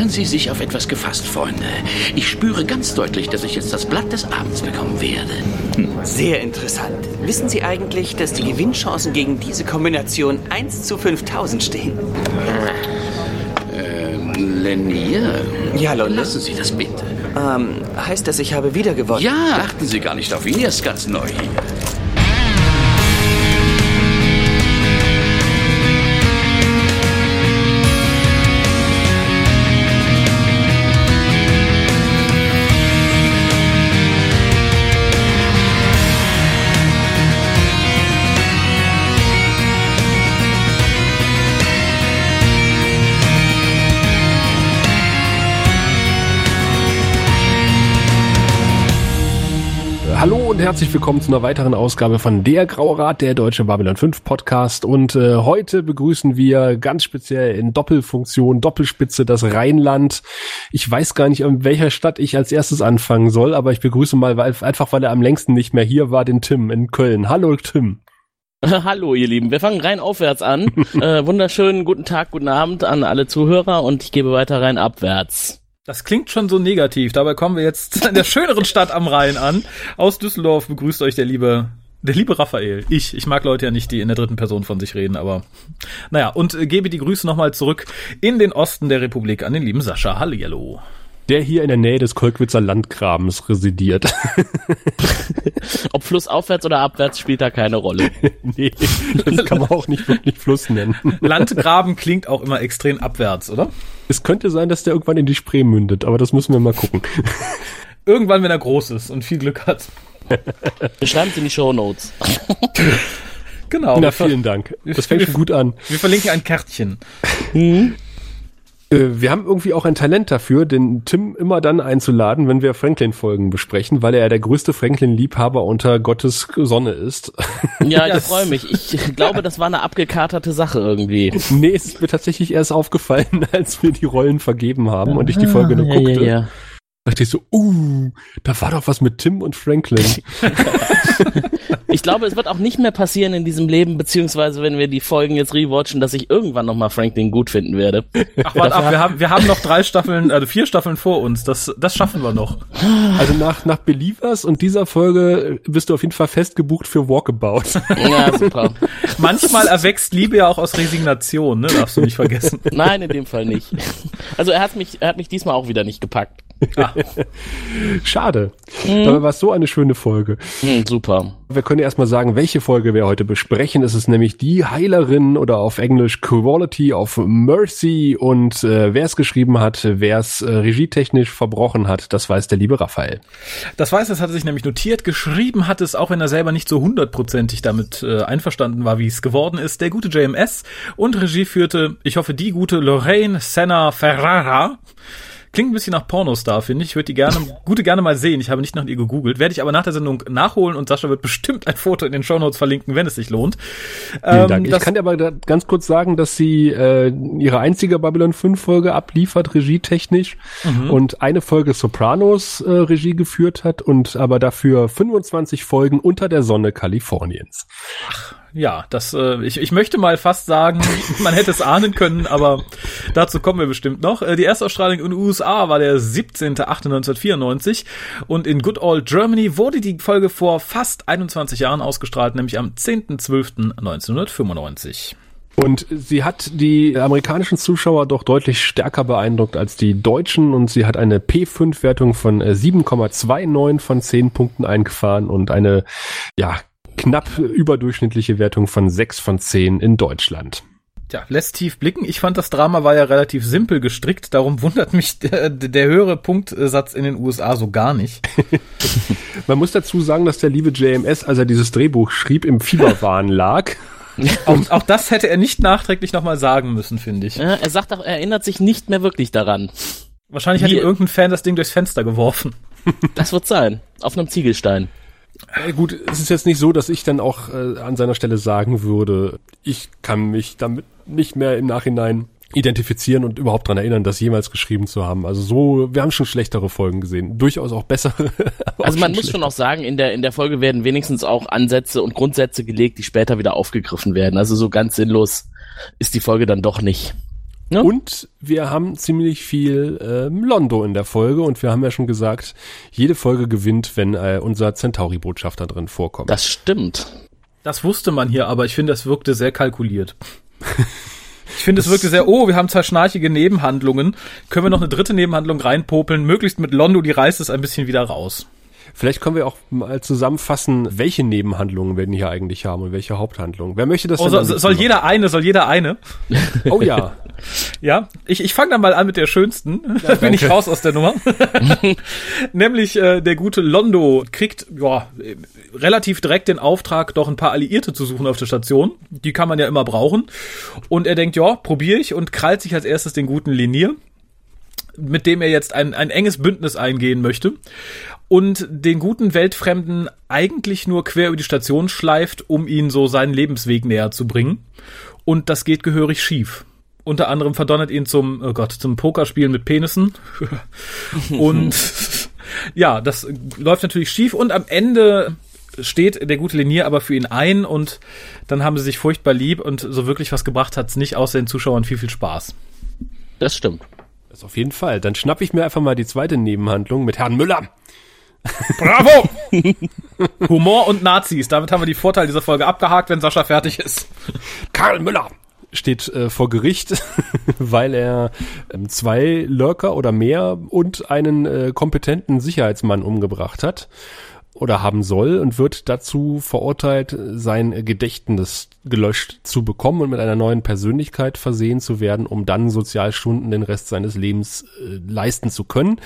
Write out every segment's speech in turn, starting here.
Machen Sie sich auf etwas gefasst, Freunde. Ich spüre ganz deutlich, dass ich jetzt das Blatt des Abends bekommen werde. Sehr interessant. Wissen Sie eigentlich, dass die Gewinnchancen gegen diese Kombination 1 zu 5000 stehen? Ähm, Lenier? Ja, Lotte. Lassen Sie das bitte. Ähm, heißt das, ich habe wieder gewonnen? Ja, achten Sie gar nicht auf ihn. Er ist ganz neu hier. Und herzlich willkommen zu einer weiteren Ausgabe von Der Graue Rat, der Deutsche Babylon 5 Podcast. Und äh, heute begrüßen wir ganz speziell in Doppelfunktion, Doppelspitze das Rheinland. Ich weiß gar nicht, in welcher Stadt ich als erstes anfangen soll, aber ich begrüße mal, weil, einfach weil er am längsten nicht mehr hier war, den Tim in Köln. Hallo Tim. Hallo ihr Lieben, wir fangen rein aufwärts an. äh, wunderschönen guten Tag, guten Abend an alle Zuhörer und ich gebe weiter rein abwärts. Das klingt schon so negativ. Dabei kommen wir jetzt in der schöneren Stadt am Rhein an. Aus Düsseldorf begrüßt euch der liebe, der liebe Raphael. Ich, ich mag Leute ja nicht, die in der dritten Person von sich reden, aber naja, und äh, gebe die Grüße nochmal zurück in den Osten der Republik an den lieben Sascha. Hallihallo. Der hier in der Nähe des Kolkwitzer Landgrabens residiert. Ob flussaufwärts oder abwärts spielt da keine Rolle. nee, das kann man auch nicht wirklich Fluss nennen. Landgraben klingt auch immer extrem abwärts, oder? Es könnte sein, dass der irgendwann in die Spree mündet, aber das müssen wir mal gucken. Irgendwann, wenn er groß ist und viel Glück hat. Schreiben Sie in die Show Notes. Genau. Na, vielen Dank. Das fängt schon gut an. Wir verlinken ein Kärtchen. Mhm. Wir haben irgendwie auch ein Talent dafür, den Tim immer dann einzuladen, wenn wir Franklin-Folgen besprechen, weil er ja der größte Franklin-Liebhaber unter Gottes Sonne ist. Ja, ich freue mich. Ich glaube, das war eine abgekaterte Sache irgendwie. Nee, es ist mir tatsächlich erst aufgefallen, als wir die Rollen vergeben haben und ich die Folge nur ja, guckte. Ja, ja. Dachte ich so, uh, da war doch was mit Tim und Franklin. ich glaube, es wird auch nicht mehr passieren in diesem Leben, beziehungsweise wenn wir die Folgen jetzt rewatchen, dass ich irgendwann nochmal Franklin gut finden werde. Ach, warte ab, wir haben, wir haben noch drei Staffeln, also vier Staffeln vor uns. Das, das schaffen wir noch. Also nach, nach Believers und dieser Folge bist du auf jeden Fall fest gebucht für Walkabout. Ja, super. Manchmal erwächst Liebe ja auch aus Resignation, ne? Darfst du nicht vergessen. Nein, in dem Fall nicht. Also er hat mich, er hat mich diesmal auch wieder nicht gepackt. Ah. Schade. Mhm. Dabei war es so eine schöne Folge. Mhm, super. Wir können erstmal sagen, welche Folge wir heute besprechen. Es ist nämlich die Heilerin oder auf Englisch Quality of Mercy. Und äh, wer es geschrieben hat, wer es äh, regietechnisch verbrochen hat, das weiß der liebe Raphael. Das weiß, das hat er sich nämlich notiert. Geschrieben hat es, auch wenn er selber nicht so hundertprozentig damit äh, einverstanden war, wie es geworden ist, der gute JMS. Und Regie führte, ich hoffe, die gute Lorraine Senna Ferrara. Klingt ein bisschen nach Pornostar, finde ich. Ich würde die gerne, gute gerne mal sehen. Ich habe nicht nach ihr gegoogelt. Werde ich aber nach der Sendung nachholen und Sascha wird bestimmt ein Foto in den Shownotes verlinken, wenn es sich lohnt. Vielen ähm, Dank. Ich kann dir aber ganz kurz sagen, dass sie äh, ihre einzige Babylon 5 Folge abliefert, regietechnisch, mhm. und eine Folge Sopranos äh, Regie geführt hat und aber dafür 25 Folgen unter der Sonne Kaliforniens. Ach ja, das, äh, ich, ich möchte mal fast sagen, man hätte es ahnen können, aber dazu kommen wir bestimmt noch. Äh, die Erstausstrahlung in den USA war der 17.08.1994 und in Good Old Germany wurde die Folge vor fast 21 Jahren ausgestrahlt, nämlich am 10.12.1995. Und sie hat die amerikanischen Zuschauer doch deutlich stärker beeindruckt als die deutschen und sie hat eine P5-Wertung von 7,29 von 10 Punkten eingefahren und eine, ja, knapp überdurchschnittliche Wertung von 6 von 10 in Deutschland. Ja, lässt tief blicken. Ich fand, das Drama war ja relativ simpel gestrickt, darum wundert mich der, der höhere Punktsatz in den USA so gar nicht. Man muss dazu sagen, dass der liebe JMS, als er dieses Drehbuch schrieb, im Fieberwahn lag. auch, auch das hätte er nicht nachträglich nochmal sagen müssen, finde ich. Ja, er sagt auch, er erinnert sich nicht mehr wirklich daran. Wahrscheinlich Wie, hat ihm irgendein Fan das Ding durchs Fenster geworfen. Das wird sein. Auf einem Ziegelstein. Gut, es ist jetzt nicht so, dass ich dann auch äh, an seiner Stelle sagen würde, ich kann mich damit nicht mehr im Nachhinein identifizieren und überhaupt dran erinnern, das jemals geschrieben zu haben. Also so, wir haben schon schlechtere Folgen gesehen, durchaus auch bessere. also man muss schon auch sagen, in der in der Folge werden wenigstens auch Ansätze und Grundsätze gelegt, die später wieder aufgegriffen werden. Also so ganz sinnlos ist die Folge dann doch nicht. Ja. Und wir haben ziemlich viel ähm, Londo in der Folge und wir haben ja schon gesagt, jede Folge gewinnt, wenn äh, unser Centauri-Botschafter drin vorkommt. Das stimmt. Das wusste man hier, aber ich finde, das wirkte sehr kalkuliert. Ich finde, es wirkte sehr, oh, wir haben zwei schnarchige Nebenhandlungen. Können wir noch eine dritte Nebenhandlung reinpopeln? Möglichst mit Londo, die reißt es ein bisschen wieder raus. Vielleicht können wir auch mal zusammenfassen, welche Nebenhandlungen wir denn hier eigentlich haben und welche Haupthandlungen. Wer möchte das oh? Soll, soll jeder eine, soll jeder eine? Oh ja. ja, ich, ich fange dann mal an mit der schönsten. Ja, da bin ich raus aus der Nummer. Nämlich äh, der gute Londo kriegt ja relativ direkt den Auftrag, doch ein paar Alliierte zu suchen auf der Station. Die kann man ja immer brauchen. Und er denkt, ja, probiere ich und krallt sich als erstes den guten Linier mit dem er jetzt ein, ein enges Bündnis eingehen möchte und den guten Weltfremden eigentlich nur quer über die Station schleift, um ihn so seinen Lebensweg näher zu bringen. Und das geht gehörig schief. Unter anderem verdonnert ihn zum, oh Gott, zum Pokerspielen mit Penissen. und ja, das läuft natürlich schief und am Ende steht der gute Linier aber für ihn ein und dann haben sie sich furchtbar lieb und so wirklich was gebracht hat's nicht, außer den Zuschauern viel, viel Spaß. Das stimmt. Das auf jeden Fall. Dann schnapp ich mir einfach mal die zweite Nebenhandlung mit Herrn Müller. Bravo! Humor und Nazis. Damit haben wir die Vorteile dieser Folge abgehakt, wenn Sascha fertig ist. Karl Müller steht äh, vor Gericht, weil er ähm, zwei Lurker oder mehr und einen äh, kompetenten Sicherheitsmann umgebracht hat oder haben soll und wird dazu verurteilt, sein Gedächtnis gelöscht zu bekommen und mit einer neuen Persönlichkeit versehen zu werden, um dann Sozialstunden den Rest seines Lebens äh, leisten zu können.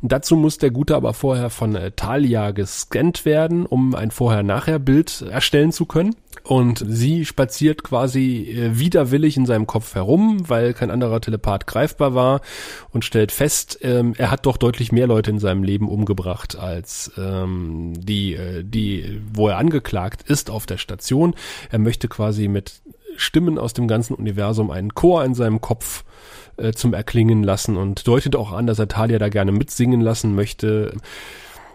Dazu muss der Gute aber vorher von äh, Talia gescannt werden, um ein Vorher-Nachher-Bild erstellen zu können. Und sie spaziert quasi äh, widerwillig in seinem Kopf herum, weil kein anderer Telepath greifbar war und stellt fest, ähm, er hat doch deutlich mehr Leute in seinem Leben umgebracht als ähm, die, äh, die, wo er angeklagt ist auf der Station. Er möchte quasi mit Stimmen aus dem ganzen Universum einen Chor in seinem Kopf äh, zum Erklingen lassen und deutet auch an, dass er Talia da gerne mitsingen lassen möchte.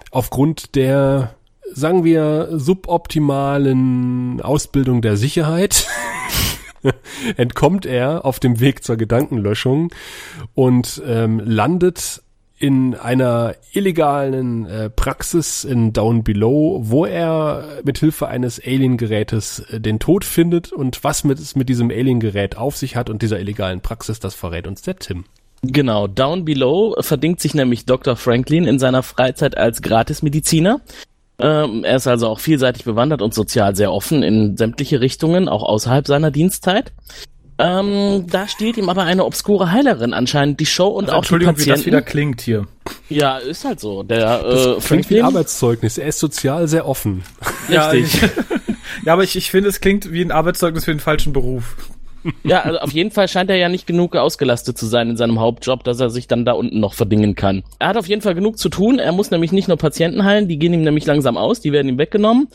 Aufgrund der sagen wir, suboptimalen Ausbildung der Sicherheit entkommt er auf dem Weg zur Gedankenlöschung und ähm, landet in einer illegalen äh, Praxis in Down Below, wo er mit Hilfe eines Alien-Gerätes äh, den Tod findet und was mit, es mit diesem Alien-Gerät auf sich hat und dieser illegalen Praxis, das verrät uns der Tim. Genau, Down Below verdingt sich nämlich Dr. Franklin in seiner Freizeit als Gratismediziner. Ähm, er ist also auch vielseitig bewandert und sozial sehr offen in sämtliche Richtungen, auch außerhalb seiner Dienstzeit. Ähm, da stiehlt ihm aber eine obskure Heilerin anscheinend die Show und also, auch Entschuldigung, die Patienten. wie das wieder klingt hier. Ja, ist halt so. Der das äh, klingt wie Arbeitszeugnis. Er ist sozial sehr offen. Richtig. Ja, ja aber ich, ich finde, es klingt wie ein Arbeitszeugnis für den falschen Beruf. Ja, also auf jeden Fall scheint er ja nicht genug ausgelastet zu sein in seinem Hauptjob, dass er sich dann da unten noch verdingen kann. Er hat auf jeden Fall genug zu tun. Er muss nämlich nicht nur Patienten heilen, die gehen ihm nämlich langsam aus, die werden ihm weggenommen.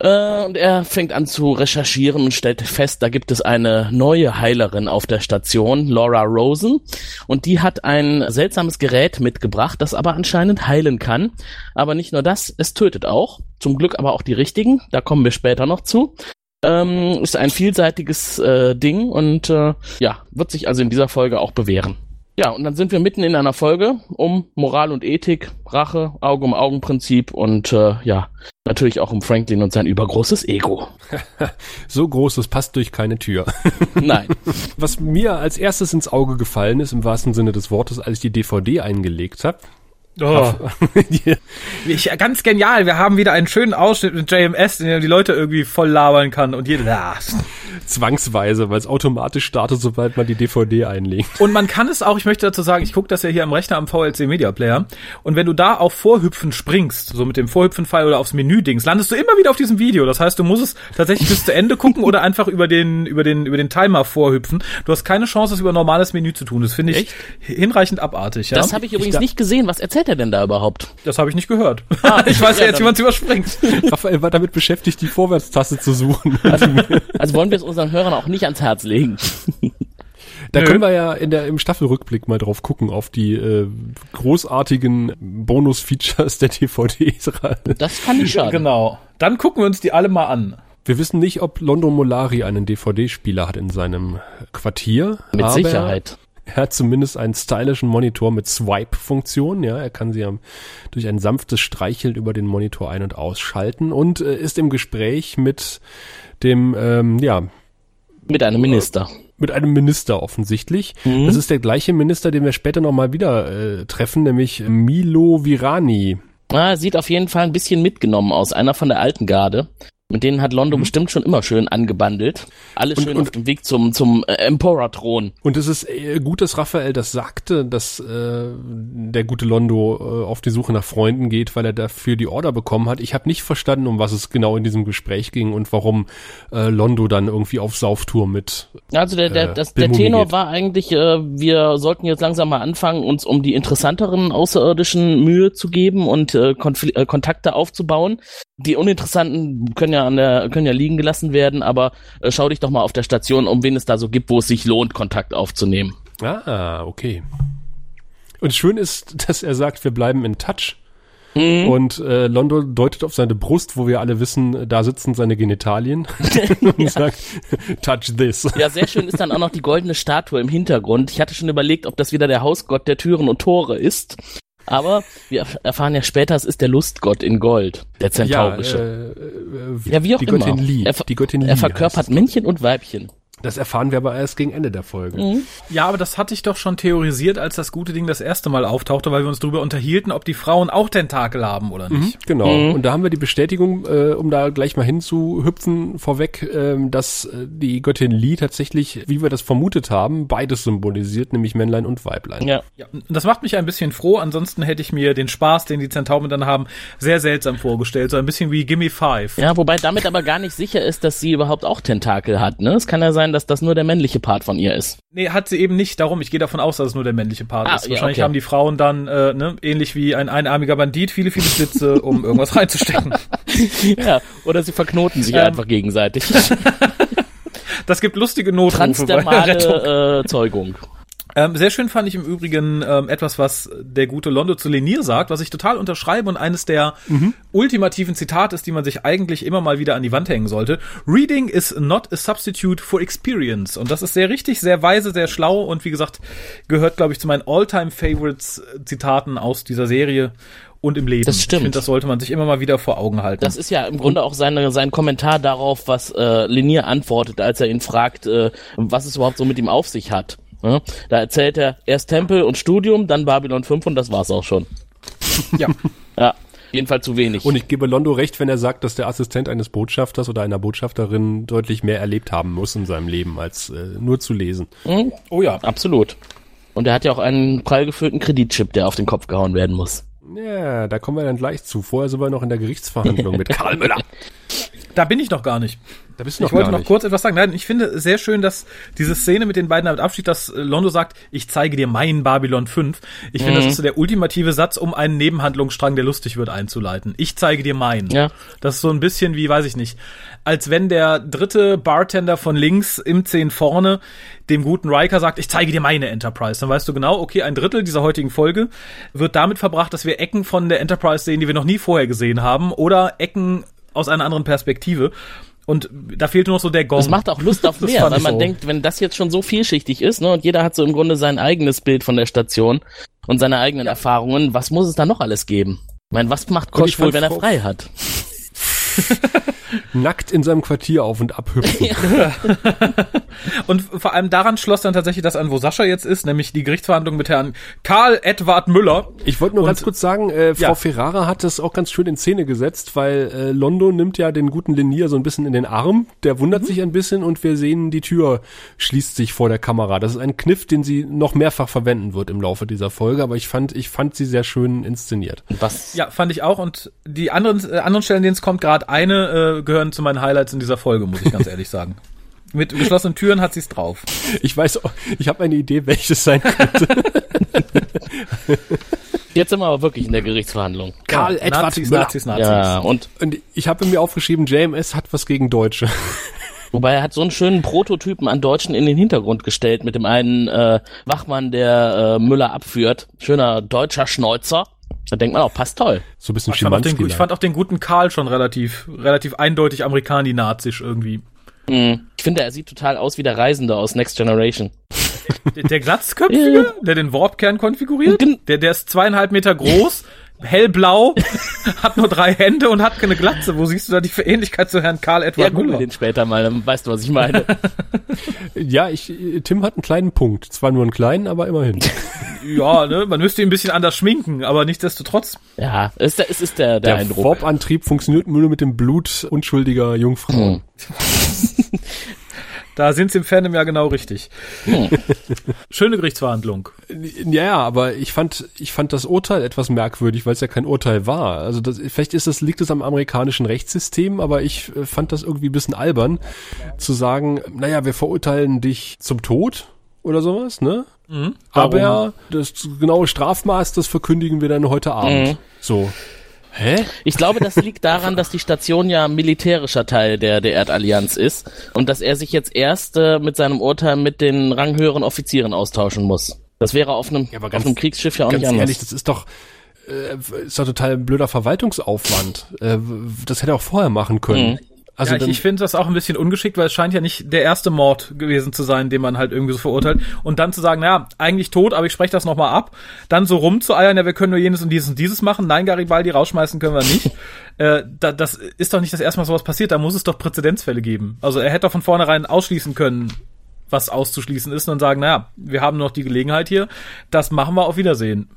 Äh, und er fängt an zu recherchieren und stellt fest, da gibt es eine neue Heilerin auf der Station, Laura Rosen. Und die hat ein seltsames Gerät mitgebracht, das aber anscheinend heilen kann. Aber nicht nur das, es tötet auch. Zum Glück aber auch die richtigen. Da kommen wir später noch zu. Ähm, ist ein vielseitiges äh, Ding und äh, ja, wird sich also in dieser Folge auch bewähren. Ja, und dann sind wir mitten in einer Folge um Moral und Ethik, Rache, Auge um Augen-Prinzip und äh, ja, natürlich auch um Franklin und sein übergroßes Ego. so groß, das passt durch keine Tür. Nein. Was mir als erstes ins Auge gefallen ist, im wahrsten Sinne des Wortes, als ich die DVD eingelegt habe, Oh. ich, ganz genial. Wir haben wieder einen schönen Ausschnitt mit JMS, in dem die Leute irgendwie voll labern kann und jeder. Zwangsweise, weil es automatisch startet, sobald man die DVD einlegt. Und man kann es auch, ich möchte dazu sagen, ich gucke das ja hier am Rechner am VLC Media Player. Und wenn du da auf Vorhüpfen springst, so mit dem Vorhüpfen-Pfeil oder aufs Menü-Dings, landest du immer wieder auf diesem Video. Das heißt, du musst es tatsächlich bis zu Ende gucken oder einfach über den, über den, über den Timer vorhüpfen. Du hast keine Chance, es über normales Menü zu tun. Das finde ich Echt? hinreichend abartig. Ja? Das habe ich übrigens ich nicht gesehen. Was erzählt er denn da überhaupt? Das habe ich nicht gehört. Ah, ich weiß ja, jetzt, wie man es überspringt. Raphael war damit beschäftigt, die Vorwärtstaste zu suchen. Also, also wollen wir es unseren Hörern auch nicht ans Herz legen. Da Nö. können wir ja in der, im Staffelrückblick mal drauf gucken, auf die äh, großartigen Bonus-Features der DVD. Das kann nicht schaden. Genau. Dann gucken wir uns die alle mal an. Wir wissen nicht, ob London Molari einen DVD-Spieler hat in seinem Quartier. Mit aber Sicherheit. Er hat zumindest einen stylischen Monitor mit Swipe-Funktion. Ja, er kann sie durch ein sanftes Streicheln über den Monitor ein- und ausschalten und äh, ist im Gespräch mit dem, ähm, ja, Mit einem Minister. mit einem Minister offensichtlich. Das ist der gleiche Minister, den wir später nochmal wieder äh, treffen, nämlich Milo Virani. Ah, sieht auf jeden Fall ein bisschen mitgenommen aus. Einer von der alten Garde. Mit denen hat Londo bestimmt schon immer schön angebandelt. Alles Und- schön und- auf dem Weg zum, zum äh, Emperor-Thron. Und es ist äh, gut, dass Raphael das sagte, dass äh, der gute Londo äh, auf die Suche nach Freunden geht, weil er dafür die Order bekommen hat. Ich habe nicht verstanden, um was es genau in diesem Gespräch ging und warum äh, Londo dann irgendwie auf Sauftour mit. Also der, der, Äh, das, der Tenor geht. war eigentlich, äh, wir sollten jetzt langsam mal anfangen, uns um die interessanteren Außerirdischen Mühe zu geben und äh, Konfl äh, Kontakte aufzubauen. Die uninteressanten können ja an der, können ja liegen gelassen werden, aber äh, schau dich doch mal auf der Station, um wen es da so gibt, wo es sich lohnt, Kontakt aufzunehmen. Ah, okay. Und schön ist, dass er sagt, wir bleiben in Touch. Mhm. Und äh, Londo deutet auf seine Brust, wo wir alle wissen, da sitzen seine Genitalien und sagt, touch this. Ja, sehr schön ist dann auch noch die goldene Statue im Hintergrund. Ich hatte schon überlegt, ob das wieder der Hausgott der Türen und Tore ist. Aber wir erfahren ja später, es ist der Lustgott in Gold, der zentaurische. äh, äh, ja, wie auch die immer. Göttin Li. Er, die Göttin Li er verkörpert. Männchen und Weibchen. Das erfahren wir aber erst gegen Ende der Folge. Mhm. Ja, aber das hatte ich doch schon theorisiert, als das gute Ding das erste Mal auftauchte, weil wir uns darüber unterhielten, ob die Frauen auch Tentakel haben oder nicht. Genau. Mhm. Und da haben wir die Bestätigung, äh, um da gleich mal hinzuhüpfen, vorweg, ähm, dass äh, die Göttin Li tatsächlich, wie wir das vermutet haben, beides symbolisiert, nämlich Männlein und Weiblein. Ja. Ja, und das macht mich ein bisschen froh. Ansonsten hätte ich mir den Spaß, den die Zentauren dann haben, sehr seltsam vorgestellt. So ein bisschen wie Gimme Five. Ja, wobei damit aber gar nicht sicher ist, dass sie überhaupt auch Tentakel hat. Ne? Es kann ja sein, dass das nur der männliche Part von ihr ist. Nee, hat sie eben nicht. Darum, ich gehe davon aus, dass es nur der männliche Part Ah, ist. ja, Wahrscheinlich okay. haben die Frauen dann, äh, ne, ähnlich wie ein einarmiger Bandit, viele, viele Schlitze, um irgendwas reinzustecken. Ja, oder sie verknoten sich Ähm. einfach gegenseitig. Das gibt lustige Notrufe bei der Rettung. Transdermale äh, Zeugung. Ähm, sehr schön fand ich im Übrigen ähm, etwas, was der gute Londo zu Lenier sagt, was ich total unterschreibe und eines der ultimativen Zitate ist, die man sich eigentlich immer mal wieder an die Wand hängen sollte. Reading is not a substitute for experience. Und das ist sehr richtig, sehr weise, sehr schlau und wie gesagt, gehört, glaube ich, zu meinen All-Time-Favorites äh, Zitaten aus dieser Serie und im Leben. Das stimmt. Ich finde, das sollte man sich immer mal wieder vor Augen halten. Das ist ja im Grunde auch seine, sein Kommentar darauf, was äh, Linier antwortet, als er ihn fragt, äh, was es überhaupt so mit ihm auf sich hat. Ja? Da erzählt er erst Tempel und Studium, dann Babylon 5 und das war's auch schon. ja. Ja, jedenfalls zu wenig. Und ich gebe Londo recht, wenn er sagt, dass der Assistent eines Botschafters oder einer Botschafterin deutlich mehr erlebt haben muss in seinem Leben, als äh, nur zu lesen. Hm? Oh ja. Absolut. Und er hat ja auch einen prall gefüllten Kreditchip, der auf den Kopf gehauen werden muss. Ja, da kommen wir dann gleich zu. Vorher sind wir noch in der Gerichtsverhandlung mit Karl Müller. Da bin ich noch gar nicht. Da bist du noch Ich wollte noch nicht. kurz etwas sagen. Nein, ich finde sehr schön, dass diese Szene mit den beiden damit abschließt, dass äh, Londo sagt, ich zeige dir meinen Babylon 5. Ich finde, das Mhm. ist so der ultimative Satz, um einen Nebenhandlungsstrang, der lustig wird, einzuleiten. Ich zeige dir meinen. Ja. Das ist so ein bisschen wie, weiß ich nicht, als wenn der dritte Bartender von links im 10 vorne dem guten Riker sagt, ich zeige dir meine Enterprise. Dann weißt du genau, okay, ein Drittel dieser heutigen Folge wird damit verbracht, dass wir Ecken von der Enterprise sehen, die wir noch nie vorher gesehen haben oder Ecken aus einer anderen Perspektive. Und da fehlt nur noch so der Gong. Das macht auch Lust auf mehr, weil man so. denkt, wenn das jetzt schon so vielschichtig ist, ne, und jeder hat so im Grunde sein eigenes Bild von der Station und seine eigenen Erfahrungen, was muss es da noch alles geben? Ich meine, was macht Kosch wohl, wenn er frei hat? Nackt in seinem Quartier auf und ab hüpfen. Und vor allem daran schloss dann tatsächlich das an, wo Sascha jetzt ist, nämlich die Gerichtsverhandlung mit Herrn Karl Edward Müller. Ich wollte nur Und- ganz kurz sagen, äh, Frau Ja. Ferrara hat das auch ganz schön in Szene gesetzt, weil äh, Londo nimmt ja den guten Linier so ein bisschen in den Arm, der Mhm. wundert sich ein bisschen und wir sehen, die Tür schließt sich vor der Kamera. Das ist ein Kniff, den sie noch mehrfach verwenden wird im Laufe dieser Folge, aber ich fand, ich fand sie sehr schön inszeniert. Was? Ja, fand ich auch. Und die anderen, äh, anderen Stellen, denen es kommt, gerade eine, äh, gehören zu meinen Highlights in dieser Folge, muss ich ganz ehrlich sagen. Mit geschlossenen Türen hat sie es drauf. Ich weiß, auch- ich habe eine Idee, welches sein könnte. Jetzt sind wir aber wirklich in der Gerichtsverhandlung. Karl Ja, Edward Nazis, Müller. Nazis, Nazis. Ja, und Und ich habe mir aufgeschrieben, JMS hat was gegen Deutsche. wobei er hat so einen schönen Prototypen an Deutschen in den Hintergrund gestellt mit dem einen äh, Wachmann, der äh, Müller abführt. Schöner deutscher Schneuzer. Da denkt man auch, passt toll. So ein bisschen Ich fand, auch den, ich fand auch den guten Karl schon relativ, relativ eindeutig amerikani-nazisch irgendwie. Mhm. Ich finde, er sieht total aus wie der Reisende aus Next Generation. Der, der Glatzköpfige, der den Warpkern konfiguriert, der, der ist zweieinhalb Meter groß, hellblau, hat nur drei Hände und hat keine Glatze. Wo siehst du da die Ähnlichkeit zu Herrn Karl Ja, Edward google Müller? den später mal, dann weißt du, was ich meine. ja, ich, Tim hat einen kleinen Punkt. Zwar nur einen kleinen, aber immerhin. Ja, ne, man müsste ihn ein bisschen anders schminken, aber nichtsdestotrotz. ja, es ist der, es ist der, der, Der Eindruck. Warp-Antrieb funktioniert nur mit dem Blut unschuldiger Jungfrauen. Da sind sie im Fandom ja genau richtig. Schöne Gerichtsverhandlung. Ja, ja, aber ich fand, ich fand das Urteil etwas merkwürdig, weil es ja kein Urteil war. Also das, vielleicht ist das, liegt es am amerikanischen Rechtssystem, aber ich äh, fand das irgendwie ein bisschen albern, zu sagen, naja, wir verurteilen dich zum Tod oder sowas, ne? Aber das genaue Strafmaß, das verkündigen wir dann heute Abend. So. Hä? Ich glaube, das liegt daran, dass die Station ja militärischer Teil der, der Erdallianz ist und dass er sich jetzt erst äh, mit seinem Urteil mit den ranghöheren Offizieren austauschen muss. Das wäre auf einem, auf ganz- einem Kriegsschiff ja auch nicht anders. ehrlich, das ist doch, äh, ist doch total ein blöder Verwaltungsaufwand. Äh, das hätte er auch vorher machen können. Also ja, ich, ich finde das auch ein bisschen ungeschickt, weil es scheint ja nicht der erste Mord gewesen zu sein, den man halt irgendwie so verurteilt. Und dann zu sagen, naja, eigentlich tot, aber ich spreche das nochmal ab. Dann so rumzueiern, ja, wir können nur jenes und dieses und dieses machen. Nein, Garibaldi rausschmeißen können wir nicht. äh, da, das ist doch nicht das erste Mal sowas passiert. Da muss es doch Präzedenzfälle geben. Also er hätte doch von vornherein ausschließen können, was auszuschließen ist und dann sagen, naja, wir haben noch die Gelegenheit hier. Das machen wir auf Wiedersehen.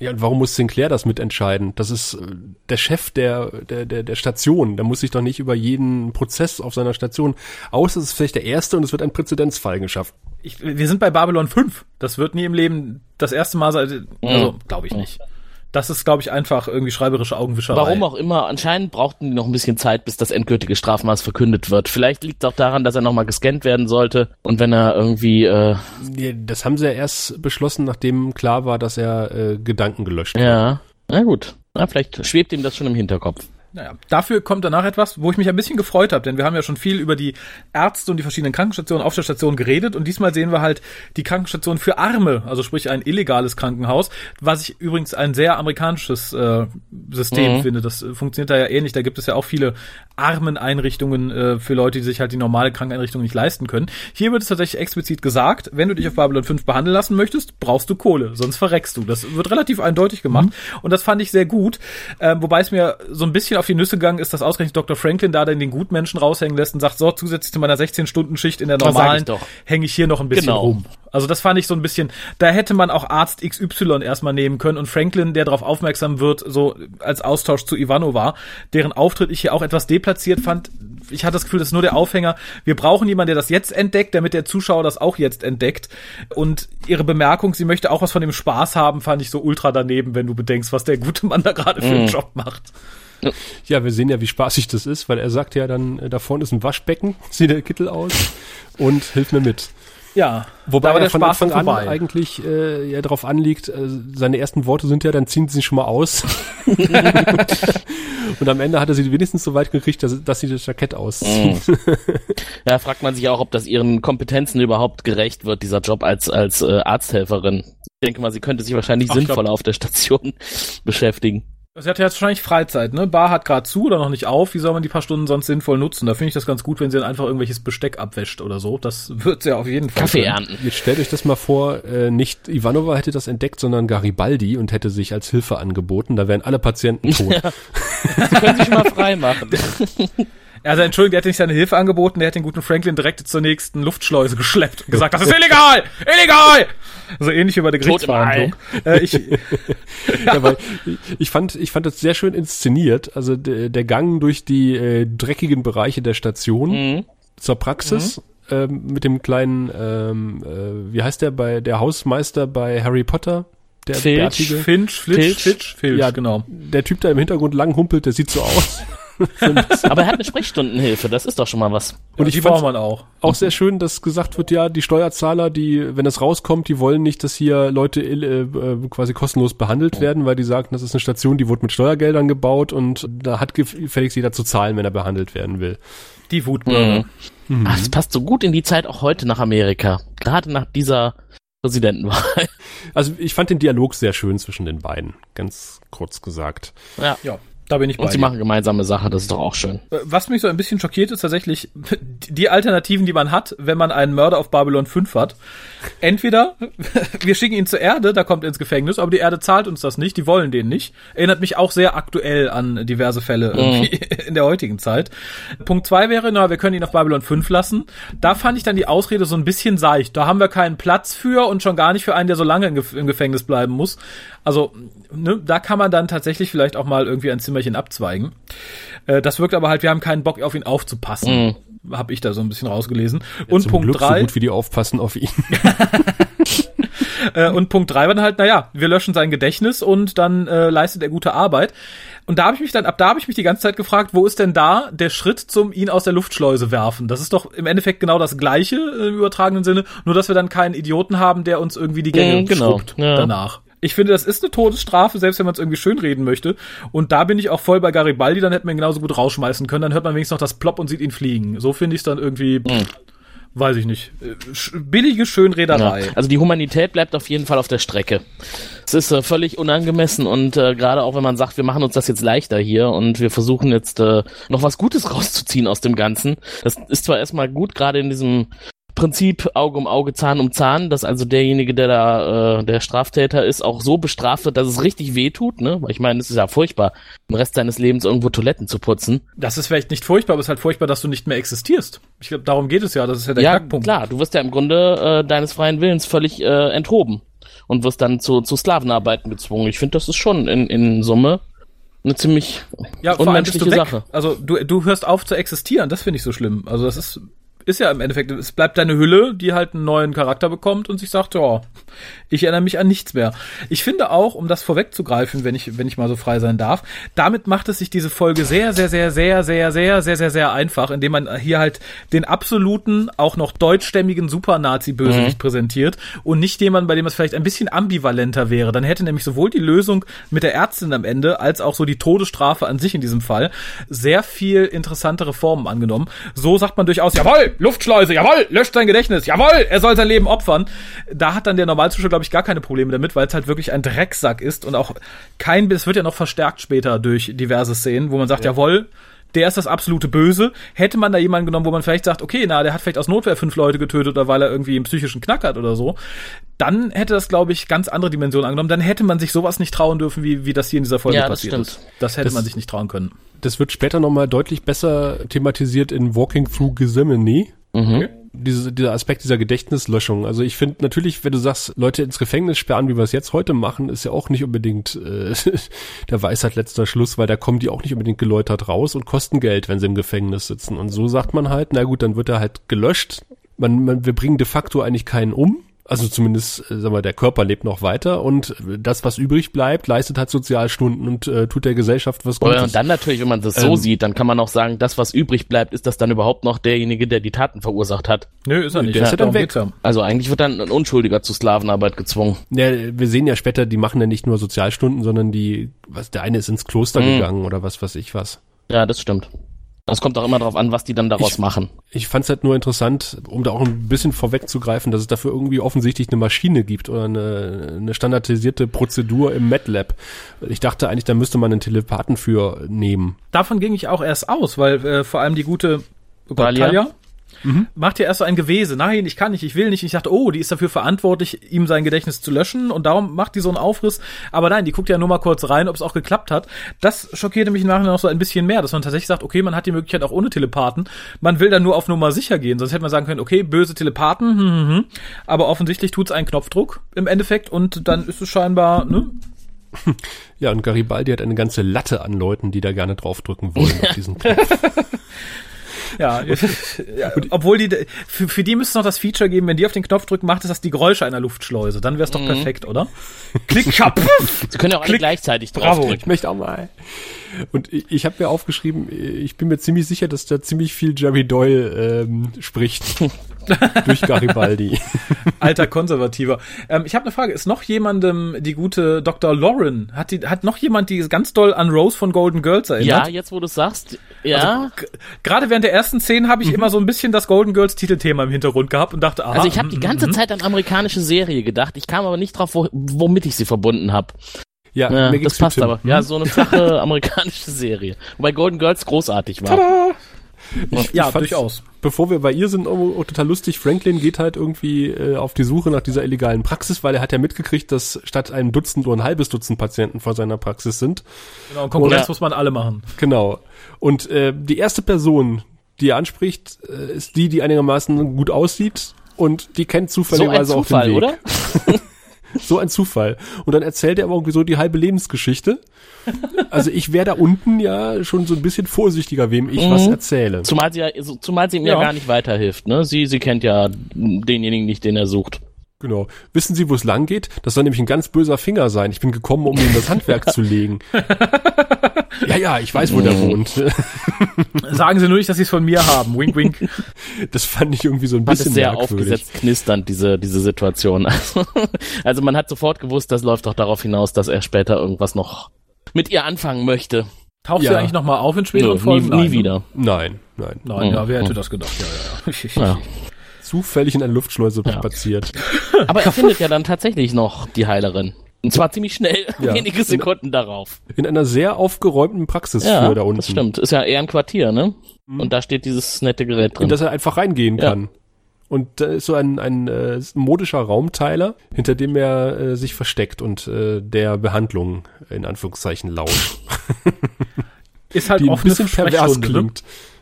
Ja, und warum muss Sinclair das mitentscheiden? Das ist äh, der Chef der, der, der, der Station. Der muss sich doch nicht über jeden Prozess auf seiner Station aus. Das ist vielleicht der erste und es wird ein Präzedenzfall geschaffen. Ich, wir sind bei Babylon 5. Das wird nie im Leben das erste Mal sein. Also, glaube ich nicht. Das ist, glaube ich, einfach irgendwie schreiberische Augenwischerei. Warum auch immer, anscheinend brauchten die noch ein bisschen Zeit, bis das endgültige Strafmaß verkündet wird. Vielleicht liegt es auch daran, dass er nochmal gescannt werden sollte und wenn er irgendwie, äh, Das haben sie ja erst beschlossen, nachdem klar war, dass er äh, Gedanken gelöscht hat. ja, na gut, na, vielleicht schwebt ihm das schon im Hinterkopf. Naja, dafür kommt danach etwas, wo ich mich ein bisschen gefreut habe, denn wir haben ja schon viel über die Ärzte und die verschiedenen Krankenstationen auf der Station geredet und diesmal sehen wir halt die Krankenstation für Arme, also sprich ein illegales Krankenhaus, was ich übrigens ein sehr amerikanisches äh, System Mhm. finde. Das äh, funktioniert da ja ähnlich. Da gibt es ja auch viele Armeneinrichtungen äh, für Leute, die sich halt die normale Krankeneinrichtung nicht leisten können. Hier wird es tatsächlich explizit gesagt, wenn du dich auf Babylon 5 behandeln lassen möchtest, brauchst du Kohle, sonst verreckst du. Das wird relativ eindeutig gemacht und das fand ich sehr gut. Ähm, wobei es mir so ein bisschen auf die Nüsse gegangen ist, dass ausgerechnet Dr. Franklin da dann den Gutmenschen raushängen lässt und sagt, so, zusätzlich zu meiner 16-Stunden-Schicht in der normalen hänge ich hier noch ein bisschen Genau. rum. Also das fand ich so ein bisschen, da hätte man auch Arzt XY erstmal nehmen können und Franklin, der darauf aufmerksam wird, so als Austausch zu Ivanova, deren Auftritt ich hier auch etwas deplatziert fand. Ich hatte das Gefühl, das ist nur der Aufhänger. Wir brauchen jemanden, der das jetzt entdeckt, damit der Zuschauer das auch jetzt entdeckt. Und ihre Bemerkung, sie möchte auch was von dem Spaß haben, fand ich so ultra daneben, wenn du bedenkst, was der gute Mann da gerade für einen Job macht. Ja, wir sehen ja, wie spaßig das ist, weil er sagt ja dann, äh, da vorne ist ein Waschbecken, sieht der Kittel aus und hilf mir mit. Ja, Wobei da war er der von Spaß Anfang an vorbei. eigentlich äh, ja darauf anliegt, äh, seine ersten Worte sind ja, dann ziehen sie sich schon mal aus. und am Ende hat er sie wenigstens so weit gekriegt, dass, dass sie das Jackett ausziehen. Da fragt man sich auch, ob das ihren Kompetenzen überhaupt gerecht wird, dieser Job als, als äh, Arzthelferin. Ich denke mal, sie könnte sich wahrscheinlich Ach, sinnvoller auf der Station beschäftigen. Sie hat ja jetzt wahrscheinlich Freizeit, ne? Bar hat gerade zu oder noch nicht auf. Wie soll man die paar Stunden sonst sinnvoll nutzen? Da finde ich das ganz gut, wenn sie dann einfach irgendwelches Besteck abwäscht oder so. Das wird sie ja auf jeden Fall. Kaffee können. ernten. Jetzt stellt euch das mal vor, äh, nicht Ivanova hätte das entdeckt, sondern Garibaldi und hätte sich als Hilfe angeboten. Da wären alle Patienten tot. Sie können sich mal frei machen. Also Entschuldigung, der hat nicht seine Hilfe angeboten, der hat den guten Franklin direkt zur nächsten Luftschleuse geschleppt und gesagt, das ist illegal! Illegal! So ähnlich wie bei der Gerichtsverhandlung. Äh, ich, Ja, weil ich fand, ich fand das sehr schön inszeniert. Also der, der Gang durch die äh, dreckigen Bereiche der Station Mhm. zur Praxis ähm, mit dem kleinen, ähm, äh, wie heißt der bei der Hausmeister bei Harry Potter? Der Filch, bärtige. Finch, Flitch, Filch. Fitch, Filch, Ja, genau. Der Typ, der im Hintergrund lang humpelt, der sieht so aus. Aber er hat eine Sprechstundenhilfe, das ist doch schon mal was. Und ich braucht fand man auch. auch sehr schön, dass gesagt wird, ja, die Steuerzahler, die, wenn es rauskommt, die wollen nicht, dass hier Leute äh, äh, quasi kostenlos behandelt werden, weil die sagen, das ist eine Station, die wurde mit Steuergeldern gebaut und da hat gefälligst jeder zu zahlen, wenn er behandelt werden will. Die Wutbürger. Ach, es passt so gut in die Zeit auch heute nach Amerika. Gerade nach dieser Präsidentenwahl. Also ich fand den Dialog sehr schön zwischen den beiden, ganz kurz gesagt. Ja. Ja, da bin ich bei Und sie dir. machen gemeinsame Sache, das ist doch auch schön. Äh, Was mich so ein bisschen schockiert, ist tatsächlich die Alternativen, die man hat, wenn man einen Mörder auf Babylon 5 hat. Entweder wir schicken ihn zur Erde, da kommt er ins Gefängnis, aber die Erde zahlt uns das nicht, die wollen den nicht. Erinnert mich auch sehr aktuell an diverse Fälle irgendwie in der heutigen Zeit. Punkt zwei wäre, na, wir können ihn auf Babylon 5 lassen. Da fand ich dann die Ausrede so ein bisschen seicht. Da haben wir keinen Platz für und schon gar nicht für einen, der so lange im Gefängnis bleiben muss. Also, ne, da kann man dann tatsächlich vielleicht auch mal irgendwie ein Zimmerchen abzweigen. Äh, das wirkt aber halt, wir haben keinen Bock auf ihn aufzupassen. Hab ich da so ein bisschen rausgelesen. und Zum Punkt Glück drei. so gut wie die aufpassen auf ihn. Äh, und Punkt drei war dann halt, naja, wir löschen sein Gedächtnis und dann äh, leistet er gute Arbeit. Und da habe ich mich dann, ab da habe ich mich die ganze Zeit gefragt, wo ist denn da der Schritt zum ihn aus der Luftschleuse werfen? Das ist doch im Endeffekt genau das Gleiche äh, im übertragenen Sinne, nur dass wir dann keinen Idioten haben, der uns irgendwie die Gänge Mhm, genau, schrubbt ja. danach. Ich finde, das ist eine Todesstrafe, selbst wenn man es irgendwie schönreden möchte. Und da bin ich auch voll bei Garibaldi, dann hätte man ihn genauso gut rausschmeißen können. Dann hört man wenigstens noch das Plop und sieht ihn fliegen. So finde ich es dann irgendwie, Mhm. weiß ich nicht. Äh, Billige Schönrederei. Ja. Also die Humanität bleibt auf jeden Fall auf der Strecke. Es ist äh, völlig unangemessen und äh, gerade auch wenn man sagt, wir machen uns das jetzt leichter hier und wir versuchen jetzt äh, noch was Gutes rauszuziehen aus dem Ganzen. Das ist zwar erstmal gut, gerade in diesem Prinzip Auge um Auge, Zahn um Zahn, dass also derjenige, der da äh, der Straftäter ist, auch so bestraft wird, dass es richtig weh tut, ne? Weil ich meine, es ist ja furchtbar, den Rest seines Lebens irgendwo Toiletten zu putzen. Das ist vielleicht nicht furchtbar, aber es ist halt furchtbar, dass du nicht mehr existierst. Ich glaube, darum geht es ja. Das ist ja der ja, Knackpunkt. klar, du wirst ja im Grunde äh, deines freien Willens völlig äh, enthoben und wirst dann zu, zu Sklavenarbeiten gezwungen. Ich finde, das ist schon in, in Summe eine ziemlich Ja, unmenschliche. Sache. Also du, du hörst auf zu existieren. Das finde ich so schlimm. Also das ist ist ja im Endeffekt, es bleibt deine Hülle, die halt einen neuen Charakter bekommt und sich sagt, ja, ich erinnere mich an nichts mehr. Ich finde auch, um das vorwegzugreifen, wenn ich, wenn ich mal so frei sein darf, damit macht es sich diese Folge sehr, sehr, sehr, sehr, sehr, sehr, sehr, sehr, sehr einfach, indem man hier halt den absoluten, auch noch deutschstämmigen Super-Nazi-Bösewicht präsentiert und nicht jemanden, bei dem es vielleicht ein bisschen ambivalenter wäre. Dann hätte nämlich sowohl die Lösung mit der Ärztin am Ende, als auch so die Todesstrafe an sich in diesem Fall sehr viel interessantere Formen angenommen. So sagt man durchaus, jawohl, Luftschleuse, jawohl, löscht sein Gedächtnis, jawohl, er soll sein Leben opfern. Da hat dann der Normalzuschauer, glaube ich, gar keine Probleme damit, weil es halt wirklich ein Drecksack ist und auch kein, es wird ja noch verstärkt später durch diverse Szenen, wo man sagt, jawohl, der ist das absolute Böse. Hätte man da jemanden genommen, wo man vielleicht sagt, okay, na, der hat vielleicht aus Notwehr fünf Leute getötet oder weil er irgendwie einen psychischen Knack hat oder so, dann hätte das, glaube ich, ganz andere Dimensionen angenommen. Dann hätte man sich sowas nicht trauen dürfen, wie, wie das hier in dieser Folge Ja, passiert stimmt. ist. Das hätte Das- man sich nicht trauen können. Das wird später nochmal deutlich besser thematisiert in Walking Through Gethsemane. Mhm. Diese, dieser Aspekt dieser Gedächtnislöschung. Also ich finde natürlich, wenn du sagst, Leute ins Gefängnis sperren, wie wir es jetzt heute machen, ist ja auch nicht unbedingt äh, der Weisheit letzter Schluss, weil da kommen die auch nicht unbedingt geläutert raus und kosten Geld, wenn sie im Gefängnis sitzen. Und so sagt man halt, na gut, dann wird er halt gelöscht. Man, man, wir bringen de facto eigentlich keinen um. Also zumindest, äh, sag mal, der Körper lebt noch weiter und das, was übrig bleibt, leistet halt Sozialstunden und äh, tut der Gesellschaft was Gutes. und dann natürlich, wenn man das so Ähm. sieht, dann kann man auch sagen, das, was übrig bleibt, ist das dann überhaupt noch derjenige, der die Taten verursacht hat. Nö, ist er nicht. der ist ja dann weg. Also eigentlich wird dann ein Unschuldiger zu Sklavenarbeit gezwungen. Ja, wir sehen ja später, die machen ja nicht nur Sozialstunden, sondern die, was, der eine ist ins Kloster Mhm. gegangen oder was weiß ich was. Ja, das stimmt. Es kommt auch immer darauf an, was die dann daraus Ich- machen. Ich fand's halt nur interessant, um da auch ein bisschen vorwegzugreifen, dass es dafür irgendwie offensichtlich eine Maschine gibt oder eine, eine standardisierte Prozedur im MATLAb. Ich dachte eigentlich, da müsste man einen Telepathen für nehmen. Davon ging ich auch erst aus, weil äh, vor allem die gute oh Talia? Talia macht ja erst so ein Gewese. Nein, ich kann nicht, ich will nicht. Ich dachte, oh, die ist dafür verantwortlich, ihm sein Gedächtnis zu löschen und darum macht die so einen Aufriss. Aber nein, die guckt ja nur mal kurz rein, ob es auch geklappt hat. Das schockierte mich im Nachhinein noch so ein bisschen mehr, dass man tatsächlich sagt, okay, man hat die Möglichkeit auch ohne Telepathen. Man will dann nur auf Nummer sicher gehen. Sonst hätte man sagen können, okay, böse Telepathen, hm, hm, hm. aber offensichtlich tut's einen Knopfdruck im Endeffekt und dann ist es scheinbar, ne? Ja, und Garibaldi hat eine ganze Latte an Leuten, die da gerne draufdrücken wollen auf diesen Knopf. Ja, ja obwohl die, für, für die müsste es noch das Feature geben, wenn die auf den Knopf drücken, macht es das die Geräusche einer Luftschleuse. Dann wäre es doch perfekt, oder? Klick, schap, puff. Sie können ja auch alle Klick. gleichzeitig Bravo. draufdrücken. Ich möchte auch mal. Und ich, ich habe mir aufgeschrieben, ich bin mir ziemlich sicher, dass da ziemlich viel Jerry Doyle ähm, spricht. durch Garibaldi. Alter Konservativer. Ähm, ich habe eine Frage. Ist noch jemandem die gute Dr. Lauren, hat, die, hat noch jemand die ganz doll an Rose von Golden Girls erinnert? Ja, jetzt wo du sagst, ja. Also, Gerade während der ersten Szenen habe ich immer so ein bisschen das Golden Girls Titelthema im Hintergrund gehabt und dachte, aha. also ich habe die mm, ganze mm, Zeit an amerikanische Serie gedacht. Ich kam aber nicht drauf, wo, womit ich sie verbunden habe. Ja, Ja, mir das passt Tim. aber. Ja, so eine flache amerikanische Serie. Wobei Golden Girls großartig war. Tada! Ich, Ja, ich durchaus. Bevor wir bei ihr sind, oh, oh, total lustig. Franklin geht halt irgendwie äh, auf die Suche nach dieser illegalen Praxis, weil er hat ja mitgekriegt, dass statt einem Dutzend nur ein halbes Dutzend Patienten vor seiner Praxis sind. Genau, Konkurrenz Ja. muss man alle machen. Genau. Und äh, die erste Person, die er anspricht, äh, ist die, die einigermaßen gut aussieht und die kennt So ein zufälligerweise auch Zufall, den Weg. oder? So ein Zufall. Und dann erzählt er aber irgendwie so die halbe Lebensgeschichte. Also ich wäre da unten ja schon so ein bisschen vorsichtiger, wem ich was erzähle. Zumal sie, ja, zumal sie ihm ja. Ja. gar nicht weiterhilft. Ne? Sie, sie kennt ja denjenigen nicht, den er sucht. Genau. Wissen Sie, wo es lang geht? Das soll nämlich ein ganz böser Finger sein. Ich bin gekommen, um ihm das Handwerk zu legen. Ja, ja, ich weiß, wo der wohnt. Sagen Sie nur nicht, dass Sie es von mir haben. Wink, wink. Das fand ich irgendwie so ein bisschen sehr merkwürdig. aufgesetzt knisternd, diese, diese Situation. Also, also man hat sofort gewusst, das läuft doch darauf hinaus, dass er später irgendwas noch mit ihr anfangen möchte. Taucht Ja. sie eigentlich nochmal auf in Nö, späteren nie, Folgen? nie Nein, wieder. Nein, nein. Nein, Mhm. ja, wer hätte das gedacht? Ja, ja, ja. Ja. Zufällig in eine Luftschleuse Ja. spaziert. Aber er findet ja dann tatsächlich noch die Heilerin. Und zwar ziemlich schnell, Ja. wenige Sekunden darauf. In einer sehr aufgeräumten Praxis Ja, für da unten. das stimmt. Ist ja eher ein Quartier, ne? Und da steht dieses nette Gerät drin. Und dass er einfach reingehen Ja. kann. Und da ist so ein, ein äh, modischer Raumteiler, hinter dem er äh, sich versteckt und äh, der Behandlung in Anführungszeichen lauscht. Ist halt Die ein bisschen pervers Sprechstunde, ne?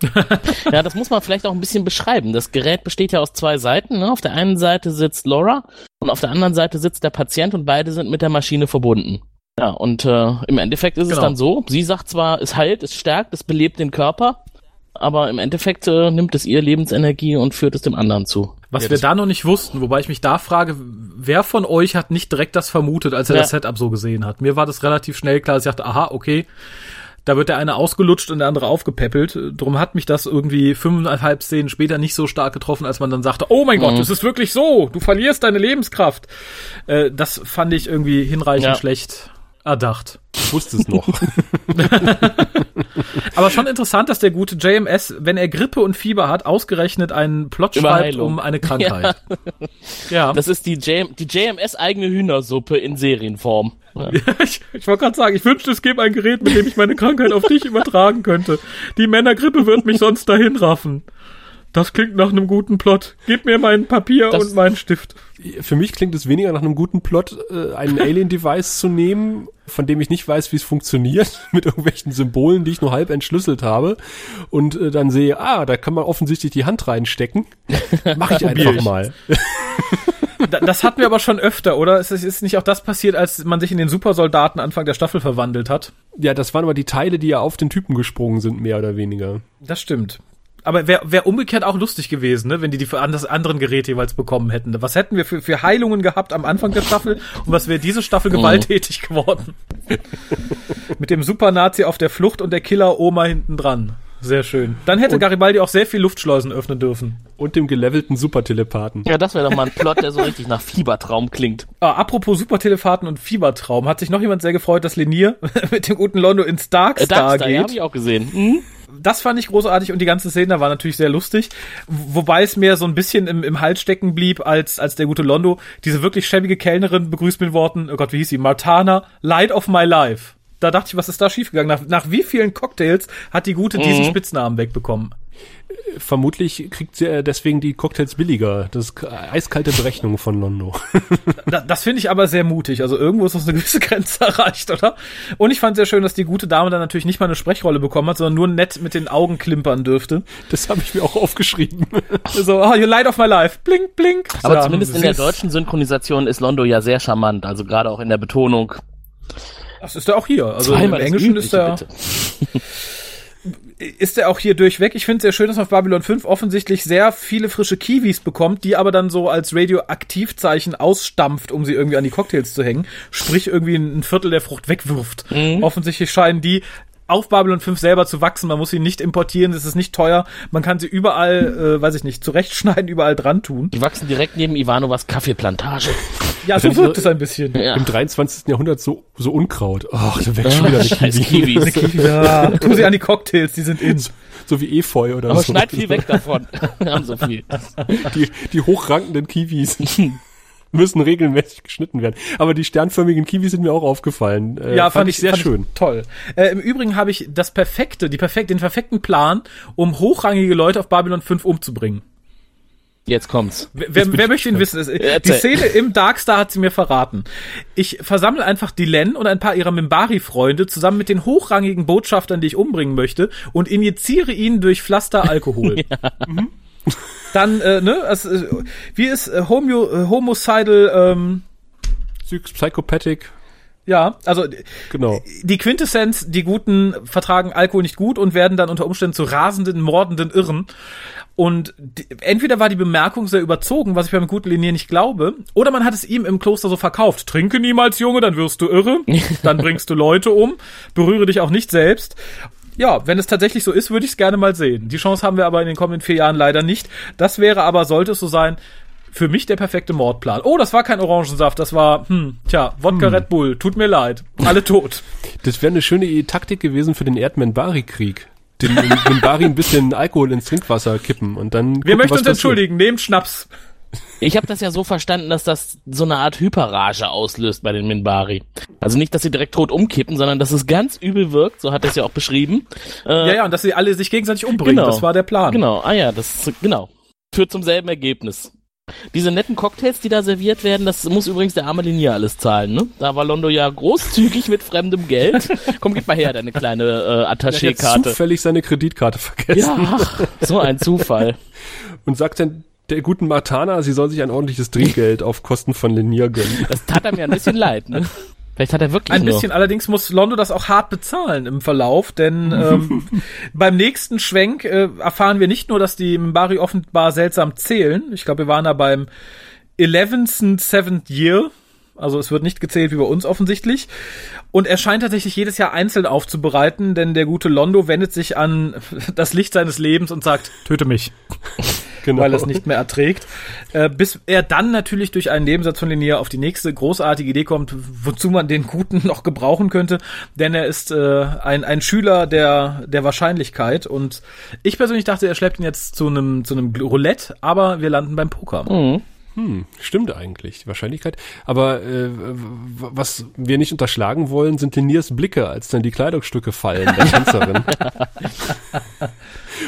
Ja, das muss man vielleicht auch ein bisschen beschreiben. Das Gerät besteht ja aus zwei Seiten. Ne? Auf der einen Seite sitzt Laura und auf der anderen Seite sitzt der Patient und beide sind mit der Maschine verbunden. Ja, und äh, im Endeffekt ist es Genau. dann so, sie sagt zwar, es heilt, es stärkt, es belebt den Körper, aber im Endeffekt äh, nimmt es ihr Lebensenergie und führt es dem anderen zu. Was Ja, wir da noch nicht wussten, wobei ich mich da frage, wer von euch hat nicht direkt das vermutet, als er Ja. das Setup so gesehen hat? Mir war das relativ schnell klar, dass ich dachte, aha, okay, da wird der eine ausgelutscht und der andere aufgepäppelt. Drum hat mich das irgendwie fünfeinhalb Szenen später nicht so stark getroffen, als man dann sagte, oh mein Gott, es ist wirklich so, du verlierst deine Lebenskraft. Äh, das fand ich irgendwie hinreichend Ja. schlecht erdacht. Ich wusste es noch. Aber schon interessant, dass der gute JMS, wenn er Grippe und Fieber hat, ausgerechnet einen Plot Über schreibt Heilung. um eine Krankheit. Ja. Das ist die, JM, die JMS eigene Hühnersuppe in Serienform. Ja. Ich, ich wollte gerade sagen, ich wünschte, es gäbe ein Gerät, mit dem ich meine Krankheit auf dich übertragen könnte. Die Männergrippe wird mich sonst dahin raffen. Das klingt nach einem guten Plot. Gib mir mein Papier Das- und meinen Stift. Für mich klingt es weniger nach einem guten Plot, äh, einen Alien-Device zu nehmen, von dem ich nicht weiß, wie es funktioniert, mit irgendwelchen Symbolen, die ich nur halb entschlüsselt habe, und äh, dann sehe, ah, da kann man offensichtlich die Hand reinstecken. Mach ich einfach ich. mal. Da- Das hatten wir aber schon öfter, oder? Es ist- ist nicht auch das passiert, als man sich in den Supersoldaten Anfang der Staffel verwandelt hat? Ja, das waren aber die Teile, die ja auf den Typen gesprungen sind, mehr oder weniger. Das stimmt. Aber wäre wär umgekehrt auch lustig gewesen, ne, wenn die die für anders, anderen Geräte jeweils bekommen hätten. Was hätten wir für, für Heilungen gehabt am Anfang der Staffel und was wäre diese Staffel gewalttätig geworden? Mit dem Super-Nazi auf der Flucht und der Killer-Oma hinten dran. Sehr schön. Dann hätte Und- Garibaldi auch sehr viel Luftschleusen öffnen dürfen. Und dem gelevelten Supertelepathen. ja, das wäre doch mal ein Plot, der so richtig nach Fiebertraum klingt. Ah, apropos Supertelefaten und Fiebertraum, hat sich noch jemand sehr gefreut, dass Lenier mit dem guten Londo ins Äh, Darkstar Darkstar, ja, geht. habe ich auch gesehen. Hm? das fand ich großartig und die ganze Szene war natürlich sehr lustig. Wobei es mir so ein bisschen im, im Hals stecken blieb, als, als der gute Londo diese wirklich schäbige Kellnerin begrüßt mit den Worten, oh Gott, wie hieß sie? Martana, Light of my life. Da dachte ich, was ist da schiefgegangen? Nach, nach wie vielen Cocktails hat die gute diesen Spitznamen wegbekommen? Vermutlich kriegt sie äh, deswegen die Cocktails billiger. Das ist k- eiskalte Berechnung von Londo. Da, das finde ich aber sehr mutig. Also irgendwo ist das eine gewisse Grenze erreicht, oder? Und ich fand sehr schön, dass die gute Dame dann natürlich nicht mal eine Sprechrolle bekommen hat, sondern nur nett mit den Augen klimpern dürfte. Das habe ich mir auch aufgeschrieben. So, oh, you light of my life. Blink, blink. Aber Ja, zumindest in der deutschen Synchronisation ist Londo ja sehr charmant, also gerade auch in der Betonung. Das ist er auch hier. Also Zweimal im Englischen ist Übliche, er, bitte. ist er auch hier durchweg. Ich finde es sehr schön, dass man auf Babylon 5 offensichtlich sehr viele frische Kiwis bekommt, die aber dann so als Radioaktivzeichen ausstampft, um sie irgendwie an die Cocktails zu hängen. Sprich, irgendwie ein Viertel der Frucht wegwirft. Mhm. Offensichtlich scheinen die auf Babylon 5 selber zu wachsen. Man muss sie nicht importieren, es ist nicht teuer. Man kann sie überall, äh, weiß ich nicht, zurechtschneiden, überall dran tun. Die wachsen direkt neben Ivanovas Kaffeeplantage. Ja, so wirkt es ein bisschen. Ja. Im 23. Jahrhundert so, so Unkraut. Ach, da wächst schon wieder eine Scheiß Kiwi. Kiwis. Ja, tu sie an die Cocktails, die sind in. So wie Efeu oder Aber so. schneid viel weg davon. Wir haben so viel. Die, die hochrankenden Kiwis müssen regelmäßig geschnitten werden. Aber die sternförmigen Kiwis sind mir auch aufgefallen. Äh, Ja, fand, ich sehr fand schön. Ich toll. Äh, Im Übrigen habe ich das perfekte, die perfekt, den perfekten Plan, um hochrangige Leute auf Babylon 5 umzubringen. Jetzt kommt's. Wer, wer, wer möchte ihn wissen? Die. Szene im Darkstar hat sie mir verraten. Ich versammle einfach die Len und ein paar ihrer Mimbari-Freunde zusammen mit den hochrangigen Botschaftern, die ich umbringen möchte, und injiziere ihnen durch Pflaster Alkohol. Mhm. Dann, äh, ne, es, äh, wie ist äh, Homo, äh, homicidal, ähm, Psych- Psychopathic, ja, also genau. die Quintessenz, die Guten vertragen Alkohol nicht gut und werden dann unter Umständen zu rasenden, mordenden Irren. Und die, entweder war die Bemerkung sehr überzogen, was ich beim guten Linier nicht glaube, oder man hat es ihm im Kloster so verkauft. Trinke niemals, Junge, dann wirst du irre, dann bringst du Leute um, berühre dich auch nicht selbst. Ja, wenn es tatsächlich so ist, würde ich es gerne mal sehen. Die Chance haben wir aber in den kommenden vier Jahren leider nicht. Das wäre aber, sollte es so sein, für mich der perfekte Mordplan. Oh, das war kein Orangensaft, das war, hm, tja, Wodka Red Bull, tut mir leid. Alle tot. Das wäre eine schöne Taktik gewesen für den Erdmenbari-Krieg. Den Minbari ein bisschen Alkohol ins Trinkwasser kippen und dann. Wir gucken, möchten uns entschuldigen, nehmt Schnaps. Ich habe das ja so verstanden, dass das so eine Art Hyperrage auslöst bei den Minbari. Also nicht, dass sie direkt tot umkippen, sondern dass es ganz übel wirkt, so hat er es ja auch beschrieben. Äh, Ja, ja, und dass sie alle sich gegenseitig umbringen, Genau. das war der Plan. Genau, ah ja, das genau. Führt zum selben Ergebnis. Diese netten Cocktails, die da serviert werden, das muss übrigens der arme Linier alles zahlen, ne? Da war Londo ja großzügig mit fremdem Geld. Komm, gib mal her, deine kleine äh, Er hat Attaché-Karte. zufällig seine Kreditkarte vergessen Ja, ach, so ein Zufall. und sagt dann der guten Martana, sie soll sich ein ordentliches Trinkgeld auf Kosten von Lenier gönnen. Das tat er mir ein bisschen leid, ne? Vielleicht hat er wirklich Ein nur. bisschen, allerdings muss Londo das auch hart bezahlen im Verlauf, denn ähm, beim nächsten Schwenk äh, erfahren wir nicht nur, dass die Mbari offenbar seltsam zählen. Ich glaube, wir waren da beim 11th Seventh Year. Also es wird nicht gezählt wie bei uns offensichtlich. Und er scheint tatsächlich jedes Jahr einzeln aufzubereiten, denn der gute Londo wendet sich an das Licht seines Lebens und sagt, töte mich. Genau. weil er es nicht mehr erträgt. Äh, bis er dann natürlich durch einen Nebensatz von Linier auf die nächste großartige Idee kommt, wozu man den Guten noch gebrauchen könnte, denn er ist äh, ein, ein Schüler der, der Wahrscheinlichkeit und ich persönlich dachte, er schleppt ihn jetzt zu einem zu einem Roulette, aber wir landen beim Poker. Mhm. Hm, stimmt eigentlich, die Wahrscheinlichkeit. Aber äh, was wir nicht unterschlagen wollen, sind Leniers Blicke, als dann die Kleidungsstücke fallen der Tänzerin.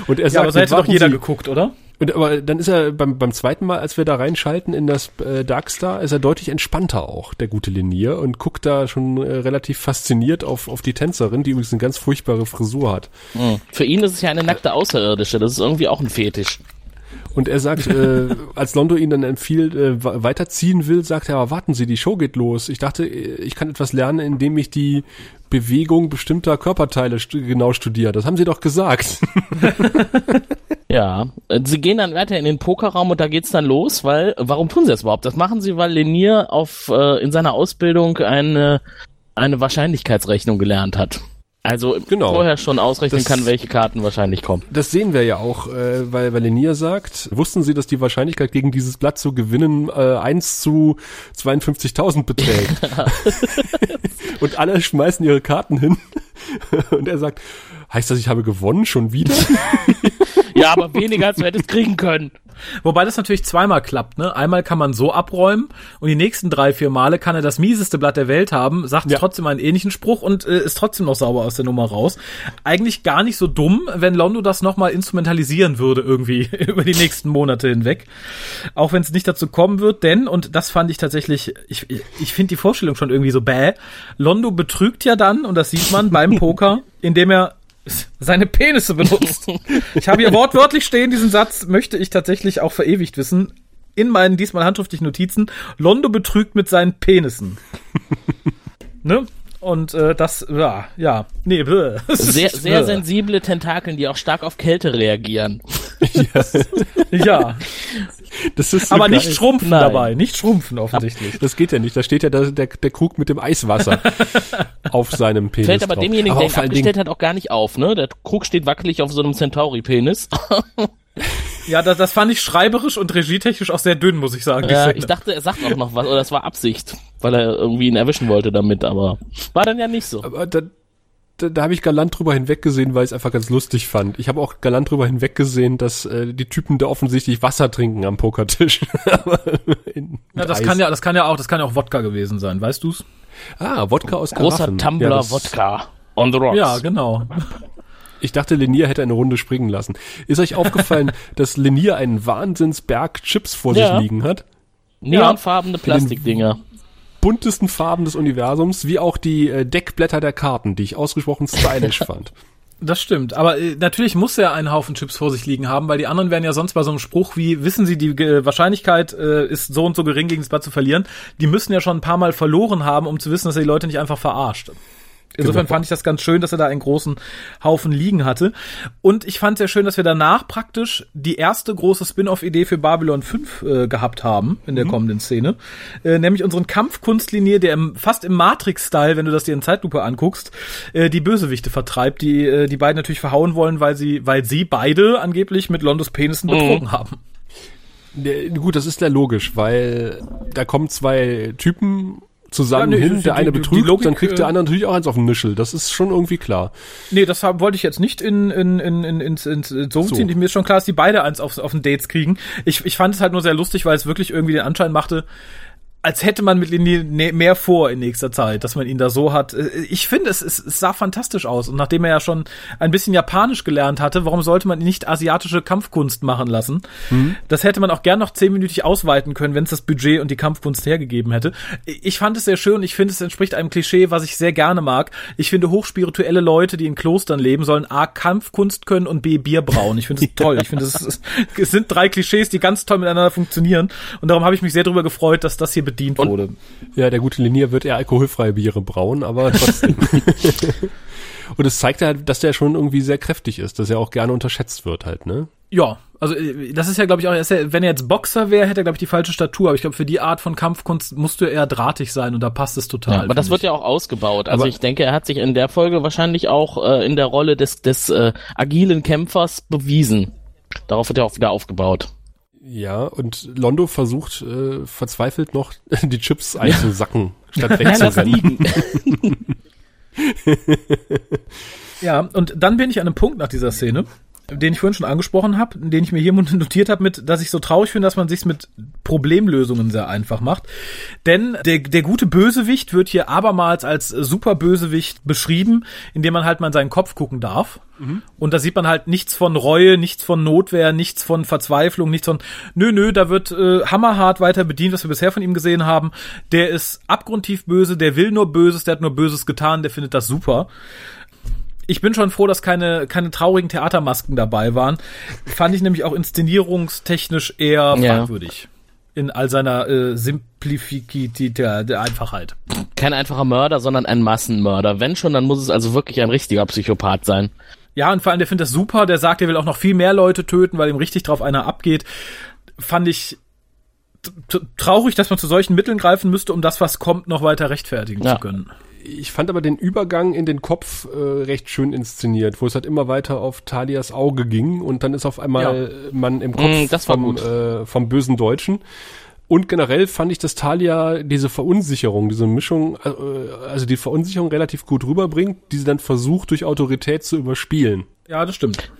und er Ja, sagt, aber so hätte doch jeder Sie, geguckt, oder? Und aber dann ist er beim, beim zweiten Mal, als wir da reinschalten in das äh, Darkstar, ist er deutlich entspannter auch, der gute Linier, und guckt da schon äh, relativ fasziniert auf, auf die Tänzerin, die übrigens eine ganz furchtbare Frisur hat. Mhm. Für ihn ist es ja eine nackte Außerirdische, das ist irgendwie auch ein Fetisch. Und er sagt, äh, als Londo ihn dann empfiehlt, äh, weiterziehen will, sagt er, aber warten Sie, die Show geht los. Ich dachte, äh, ich kann etwas lernen, indem ich die Bewegung bestimmter Körperteile stu genau studiere. Das haben Sie doch gesagt. Ja, äh, sie gehen dann weiter in den Pokerraum und da geht's dann los, weil, warum tun sie das überhaupt? Das machen sie, weil Lenier auf, äh, in seiner Ausbildung eine, eine Wahrscheinlichkeitsrechnung gelernt hat. Also Genau. vorher schon ausrechnen Das- kann, welche Karten wahrscheinlich kommen. Das sehen wir ja auch, äh, weil, weil Lenier sagt, wussten Sie, dass die Wahrscheinlichkeit gegen dieses Blatt zu gewinnen äh, 1 zu 52.000 beträgt? Und alle schmeißen ihre Karten hin. Und er sagt, heißt das, ich habe gewonnen schon wieder? Ja, aber weniger als du hättest kriegen können. Wobei das natürlich zweimal klappt, ne? Einmal kann man so abräumen und die nächsten drei, vier Male kann er das mieseste Blatt der Welt haben, sagt Ja. trotzdem einen ähnlichen Spruch und äh, ist trotzdem noch sauber aus der Nummer raus. Eigentlich gar nicht so dumm, wenn Londo das nochmal instrumentalisieren würde irgendwie über die nächsten Monate hinweg. Auch wenn es nicht dazu kommen wird, denn, und das fand ich tatsächlich, ich, ich, ich finde die Vorstellung schon irgendwie so bäh, Londo betrügt ja dann, und das sieht man beim Poker, indem er seine Penisse benutzt. Ich habe hier wortwörtlich stehen, diesen Satz möchte ich tatsächlich auch verewigt wissen. In meinen diesmal handschriftlichen Notizen. Londo betrügt mit seinen Penissen. ne? Und äh, das, ja, ja, nee, bäh. Sehr, sehr sensible Tentakeln, die auch stark auf Kälte reagieren. Ja, Das ist Aber nicht schrumpfen Nein. dabei, nicht schrumpfen offensichtlich. Das geht ja nicht. Da steht ja der, der, der Krug mit dem Eiswasser auf seinem Penis. Fällt aber drauf. demjenigen, aber der ihn abgestellt hat, auch gar nicht auf, ne? Der Krug steht wackelig auf so einem Centauri-Penis. Ja, das, das fand ich schreiberisch und regietechnisch auch sehr dünn, muss ich sagen. Ja, Szene. ich dachte, er sagt auch noch was, oder das war Absicht, weil er irgendwie ihn erwischen wollte damit, aber war dann ja nicht so. aber da, da, da habe ich galant drüber hinweggesehen, weil ich es einfach ganz lustig fand. Ich habe auch galant drüber hinweggesehen, dass äh, die Typen da offensichtlich Wasser trinken am Pokertisch. Aber in- ja, das Eis. kann ja, das kann ja auch, das kann ja auch Wodka gewesen sein, weißt du's? Ah, Wodka aus Großer Karaffen. Tumbler Ja, das- Wodka on the rocks. Ja, genau. Ich dachte, Lenier hätte eine Runde springen lassen. Ist euch aufgefallen, dass Lenier einen Wahnsinnsberg Chips vor Ja. sich liegen hat? Neonfarbene Plastikdinger. Buntesten Farben des Universums, wie auch die äh, Deckblätter der Karten, die ich ausgesprochen stylisch fand. Das stimmt. Aber äh, natürlich muss er einen Haufen Chips vor sich liegen haben, weil die anderen wären ja sonst bei so einem Spruch wie, wissen Sie, die äh, Wahrscheinlichkeit äh, ist so und so gering, gegen das Blatt zu verlieren. Die müssen ja schon ein paar Mal verloren haben, um zu wissen, dass er die Leute nicht einfach verarscht. Insofern Genau. fand ich das ganz schön, dass er da einen großen Haufen liegen hatte. Und ich fand sehr schön, dass wir danach praktisch die erste große Spin-off-Idee für Babylon 5 äh, gehabt haben in der kommenden Szene. Äh, nämlich unseren Kampfkunstlinie, der im, fast im Matrix-Style, wenn du das dir in Zeitlupe anguckst, äh, die Bösewichte vertreibt, die äh, die beiden natürlich verhauen wollen, weil sie, weil sie beide angeblich mit Londos Penissen betrogen haben. Der, gut, das ist ja logisch, weil da kommen zwei Typen zusammen Ja, nee, hin, die- der eine betrügt, Logik, dann kriegt der äh, andere natürlich auch eins auf den Nischel. Das ist schon irgendwie klar. Nee, das hab, wollte ich jetzt nicht in, in, in, in, ins, ins, ins so So. ziehen. Mir ist schon klar, dass die beide eins auf, auf den Dates kriegen. Ich, ich fand es halt nur sehr lustig, weil es wirklich irgendwie den Anschein machte, als hätte man mit Linie ne- mehr vor in nächster Zeit, dass man ihn da so hat. Äh, Ich finde, es, es, es sah fantastisch aus. Und nachdem er ja schon ein bisschen Japanisch gelernt hatte, warum sollte man ihn nicht asiatische Kampfkunst machen lassen? Das hätte man auch gern noch zehnminütig ausweiten können, wenn es das Budget und die Kampfkunst hergegeben hätte. Ich fand es sehr schön. Ich finde, es entspricht einem Klischee, was ich sehr gerne mag. Ich finde, hochspirituelle Leute, die in Klostern leben, sollen A, Kampfkunst können und B, Bier brauen. Ich finde es toll. Ich finde, es, es sind drei Klischees, die ganz toll miteinander funktionieren. Und darum habe ich mich sehr darüber gefreut, dass das hier bedient wurde. Ja, der gute Linier wird eher alkoholfreie Biere brauen, aber trotzdem. Und es zeigt halt, dass der schon irgendwie sehr kräftig ist, dass er auch gerne unterschätzt wird halt, ne? Ja, also äh, das ist ja, glaube ich, auch, wenn er jetzt Boxer wäre, hätte er, glaube ich, die falsche Statur. Aber ich glaube, für die Art von Kampfkunst musst du eher drahtig sein und da passt es total. Ja, aber das finde wird ja auch ausgebaut. Also Aber- ich denke, er hat sich in der Folge wahrscheinlich auch äh, in der Rolle des, des äh, agilen Kämpfers bewiesen. Darauf wird ja auch wieder aufgebaut. Ja, und Londo versucht äh, verzweifelt noch die Chips einzusacken, statt Ja, lass wegzurennen. Ja, und dann bin ich an einem Punkt nach dieser Szene, den ich vorhin schon angesprochen habe, den ich mir hier notiert habe, mit, dass ich so traurig finde, dass man sich mit Problemlösungen sehr einfach macht. Denn der, der gute Bösewicht wird hier abermals als super Bösewicht beschrieben, indem man halt mal in seinen Kopf gucken darf. Und da sieht man halt nichts von Reue, nichts von Notwehr, nichts von Verzweiflung, nichts von, nö, nö, da wird äh, hammerhart weiter bedient, was wir bisher von ihm gesehen haben. Der ist abgrundtief böse, der will nur Böses, der hat nur Böses getan, der findet das super. Ich bin schon froh, dass keine, keine traurigen Theatermasken dabei waren. Fand ich nämlich auch inszenierungstechnisch eher Ja. fragwürdig. In all seiner äh, Simplifikität der, der Einfachheit. Kein einfacher Mörder, sondern ein Massenmörder. Wenn schon, dann muss es also wirklich ein richtiger Psychopath sein. Ja, und vor allem, der findet das super, der sagt, er will auch noch viel mehr Leute töten, weil ihm richtig drauf einer abgeht. Fand ich traurig, dass man zu solchen Mitteln greifen müsste, um das, was kommt, noch weiter rechtfertigen Ja. zu können. Ich fand aber den Übergang in den Kopf äh, recht schön inszeniert, wo es halt immer weiter auf Talias Auge ging und dann ist auf einmal äh, man im Kopf Mm, das war vom, gut. äh, vom bösen Deutschen. Und generell fand ich, dass Talia diese Verunsicherung, diese Mischung, äh, also die Verunsicherung relativ gut rüberbringt, die sie dann versucht durch Autorität zu überspielen. Ja, das stimmt.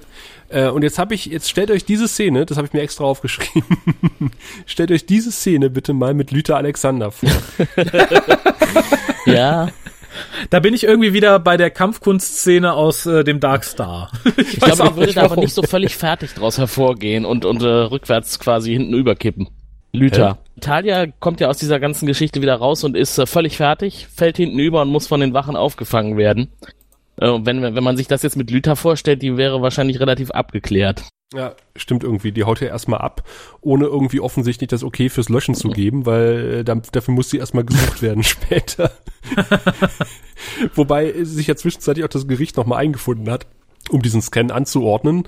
Äh, und jetzt habe ich, jetzt stellt euch diese Szene, das habe ich mir extra aufgeschrieben, stellt euch diese Szene bitte mal mit Lüther Alexander vor. Ja, Da bin ich irgendwie wieder bei der Kampfkunstszene aus äh, dem Dark Star. ich glaube, er würde da aber nicht so völlig fertig draus hervorgehen und, und äh, rückwärts quasi hinten überkippen. Lüther. Talia kommt ja aus dieser ganzen Geschichte wieder raus und ist äh, völlig fertig, fällt hinten über und muss von den Wachen aufgefangen werden. Äh, und wenn, wenn man sich das jetzt mit Lüther vorstellt, die wäre wahrscheinlich relativ abgeklärt. Ja, stimmt irgendwie. Die haut ja erstmal ab, ohne irgendwie offensichtlich das Okay fürs Löschen zu geben, weil äh, dafür muss sie erstmal gesucht werden später. Wobei sich ja zwischenzeitlich auch das Gericht nochmal eingefunden hat um diesen Scan anzuordnen,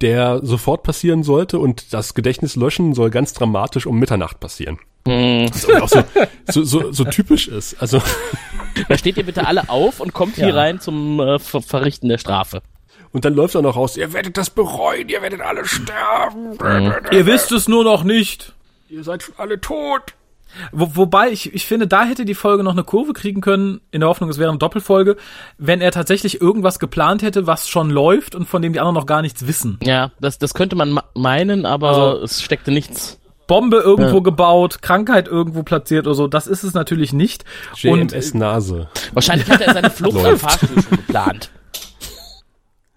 der sofort passieren sollte und das Gedächtnis löschen soll ganz dramatisch um Mitternacht passieren. Was auch so, so, so, so typisch ist. Also Da steht ihr bitte alle auf und kommt hier Ja. rein zum äh, Ver Verrichten der Strafe. und dann läuft er noch raus, ihr werdet das bereuen, ihr werdet alle sterben. Ihr wisst es nur noch nicht. Ihr seid alle tot. Wo, wobei ich, ich finde, da hätte die Folge noch eine Kurve kriegen können, in der Hoffnung, es wäre eine Doppelfolge, wenn er tatsächlich irgendwas geplant hätte, was schon läuft und von dem die anderen noch gar nichts wissen. Ja, das, das könnte man ma- meinen, aber Also- es steckte nichts. Bombe irgendwo Ja. gebaut, Krankheit irgendwo platziert oder so, das ist es natürlich nicht. Und JMS Nase. Wahrscheinlich hat er seine Flucht Läuft. Fahrstuhl schon geplant.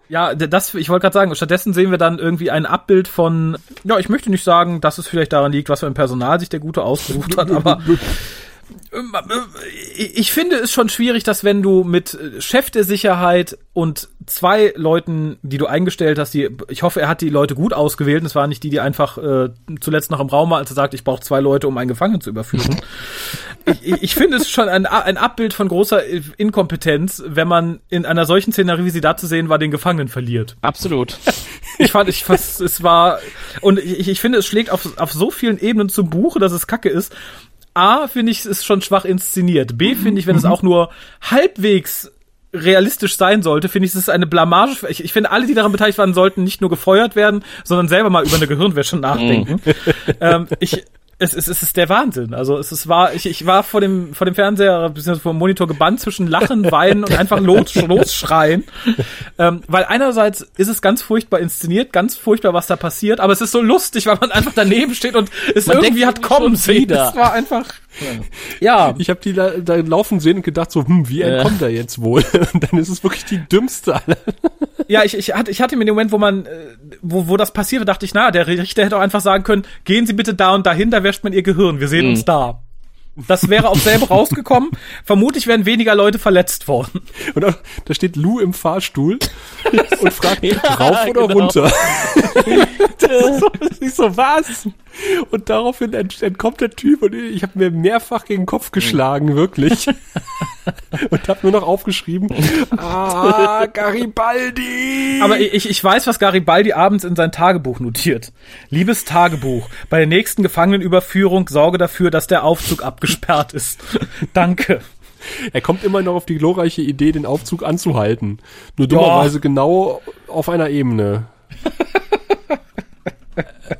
ja, das, ich wollte gerade sagen, stattdessen sehen wir dann irgendwie ein Abbild von, ja, ich möchte nicht sagen, dass es vielleicht daran liegt, was für ein Personal sich der Gute ausgesucht hat, aber äh, ich finde es schon schwierig, dass wenn du mit äh, Chef der Sicherheit und zwei Leuten, die du eingestellt hast, die, ich hoffe, er hat die Leute gut ausgewählt, und es waren nicht die, die einfach äh, zuletzt noch im Raum waren, als er sagt, ich brauche zwei Leute, um einen Gefangenen zu überführen. ich, ich- finde es schon ein, ein Abbild von großer Inkompetenz, wenn man in einer solchen Szenerie, wie sie da zu sehen war, den Gefangenen verliert. Absolut. Ich fand, ich fast, es war, und ich, ich finde, es schlägt auf, auf so vielen Ebenen zum Buche, dass es kacke ist. A, finde ich, es ist schon schwach inszeniert. B, finde ich, wenn es auch nur halbwegs realistisch sein sollte, finde ich, es ist eine Blamage. Ich, ich finde, alle, die daran beteiligt waren, sollten nicht nur gefeuert werden, sondern selber mal über eine Gehirnwäsche nachdenken. ähm, ich, es, es, es ist der Wahnsinn. Also es ist war, ich, ich war vor dem vor dem Fernseher bzw. vor dem Monitor gebannt zwischen Lachen, Weinen und einfach los, losschreien. Ähm, weil einerseits ist es ganz furchtbar inszeniert, ganz furchtbar, was da passiert, aber es ist so lustig, weil man einfach daneben steht und es Man irgendwie hat kommen sehen. wieder. Das war einfach. Ja. Ich habe die da, da laufen sehen und gedacht so, hm, wie entkommt er jetzt wohl? Und dann ist es wirklich die dümmste aller. Ja, ich, ich, hatte, ich hatte mir den Moment, wo man, äh, wo, wo das passierte, dachte ich, na, der Richter hätte auch einfach sagen können, gehen Sie bitte da und dahin, da wäscht man Ihr Gehirn, wir sehen uns da. Das wäre auch selber rausgekommen. Vermutlich wären weniger Leute verletzt worden. Und auch, da steht Lou im Fahrstuhl und fragt, rauf oder genau. runter? das ist so, das ist so, was? Und daraufhin ent, entkommt der Typ und ich habe mir mehrfach gegen den Kopf geschlagen, wirklich. und habe nur noch aufgeschrieben, ah, Garibaldi! Aber ich, ich weiß, was Garibaldi abends in sein Tagebuch notiert. Liebes Tagebuch, bei der nächsten Gefangenenüberführung sorge dafür, dass der Aufzug abgesperrt ist. Danke. Er kommt immer noch auf die glorreiche Idee, den Aufzug anzuhalten. Nur dummerweise genau auf einer Ebene.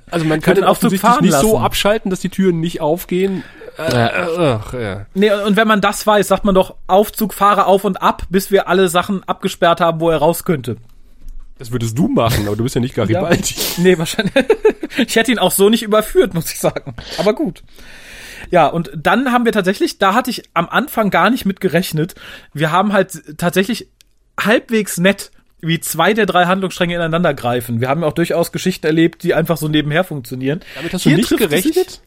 Also man kann den Aufzug fahren nicht so lassen. abschalten, dass die Türen nicht aufgehen. Äh, äh, ach, ja. Nee, und wenn man das weiß, sagt man doch, Aufzug, fahre auf und ab, bis wir alle Sachen abgesperrt haben, wo er raus könnte. Das würdest du machen, aber du bist ja nicht Garibaldi. Nee, wahrscheinlich. ich hätte ihn auch so nicht überführt, muss ich sagen. Aber gut. Ja, und dann haben wir tatsächlich, da hatte ich am Anfang gar nicht mit gerechnet. Wir haben halt tatsächlich halbwegs nett, wie zwei der drei Handlungsstränge ineinander greifen. Wir haben ja auch durchaus Geschichten erlebt, die einfach so nebenher funktionieren. Damit hast du Hier nicht gerechnet?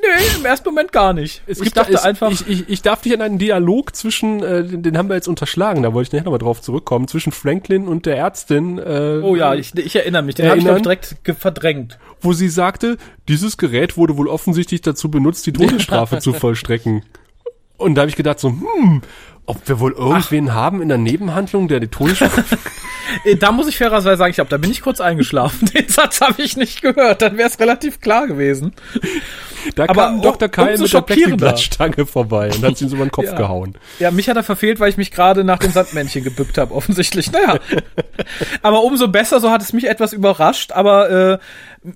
Nee, im ersten Moment gar nicht. Es ich gibt dachte es, einfach, Ich, ich, ich darf dich an einen Dialog zwischen, äh, den, den haben wir jetzt unterschlagen, da wollte ich nachher nochmal drauf zurückkommen, zwischen Franklin und der Ärztin. Äh, oh ja, ich, ich erinnere mich, den habe ich, glaub direkt verdrängt. wo sie sagte, dieses Gerät wurde wohl offensichtlich dazu benutzt, die Todesstrafe zu vollstrecken. Und da habe ich gedacht so, hm, ob wir wohl irgendwen haben in der Nebenhandlung, der die Todesstrafe... Da muss ich fairerweise sagen, ich glaube, da bin ich kurz eingeschlafen. Den Satz habe ich nicht gehört, dann wäre es relativ klar gewesen. Da Aber kam Dr. umso mit der schockierender. Plexiglasstange vorbei und hat sie ihm so über den Kopf Ja. gehauen. Ja, mich hat er verfehlt, weil ich mich gerade nach dem Sandmännchen gebückt habe, offensichtlich. Naja. aber umso besser, so hat es mich etwas überrascht, aber äh,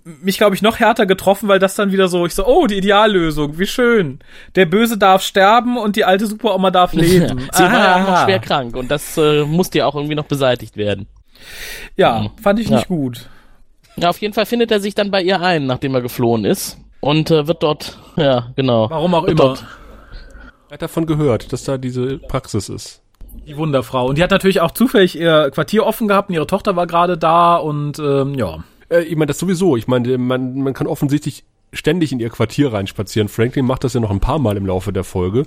mich, glaube ich, noch härter getroffen, weil das dann wieder so, ich so, oh, die Ideallösung, wie schön. Der Böse darf sterben und die alte Superoma darf leben. Sie war ja auch noch schwer krank und das äh, musste ja auch irgendwie noch beseitigt werden. Ja, fand ich Ja. nicht gut. Ja, auf jeden Fall findet er sich dann bei ihr ein, nachdem er geflohen ist. Und äh, wird dort, ja, genau. Warum auch immer. Dort, Er hat davon gehört, dass da diese Praxis ist. Die Wunderfrau. Und die hat natürlich auch zufällig ihr Quartier offen gehabt und ihre Tochter war gerade da und ähm, ja. Äh, ich meine, das sowieso. Ich meine, man, man kann offensichtlich ständig in ihr Quartier reinspazieren. Franklin macht das ja noch ein paar Mal im Laufe der Folge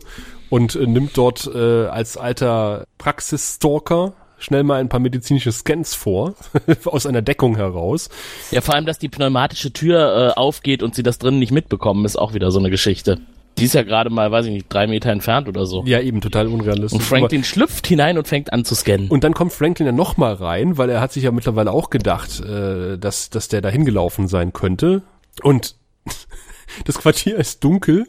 und äh, nimmt dort äh, als alter Praxisstalker schnell mal ein paar medizinische Scans vor, aus einer Deckung heraus. ja, vor allem, dass die pneumatische Tür äh, aufgeht und sie das drinnen nicht mitbekommen, ist auch wieder so eine Geschichte. Die ist ja gerade mal, weiß ich nicht, drei Meter entfernt oder so. Ja, eben, total unrealistisch. Und Franklin schlüpft hinein und fängt an zu scannen. Und dann kommt Franklin ja nochmal rein, weil er hat sich ja mittlerweile auch gedacht, äh, dass, dass der da hingelaufen sein könnte. Und das Quartier ist dunkel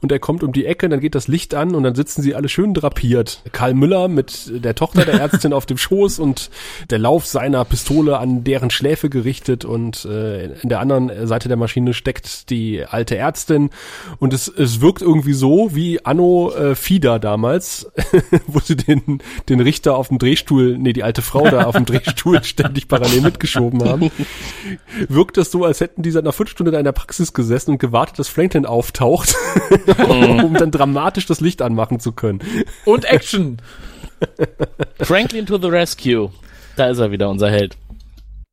und er kommt um die Ecke, dann geht das Licht an und dann sitzen sie alle schön drapiert. Karl Müller mit der Tochter der Ärztin auf dem Schoß und der Lauf seiner Pistole an deren Schläfe gerichtet und äh, in der anderen Seite der Maschine steckt die alte Ärztin und es, es wirkt irgendwie so wie Anno äh, Fieder damals, wo sie den, den Richter auf dem Drehstuhl, nee, die alte Frau da auf dem Drehstuhl ständig parallel mitgeschoben haben. Wirkt das so, als hätten die seit einer Viertelstunde in einer Praxis gesessen und gewartet, dass Franklin auftaucht, um dann dramatisch das Licht anmachen zu können. Und Action. Franklin to the rescue. Da ist er wieder, unser Held.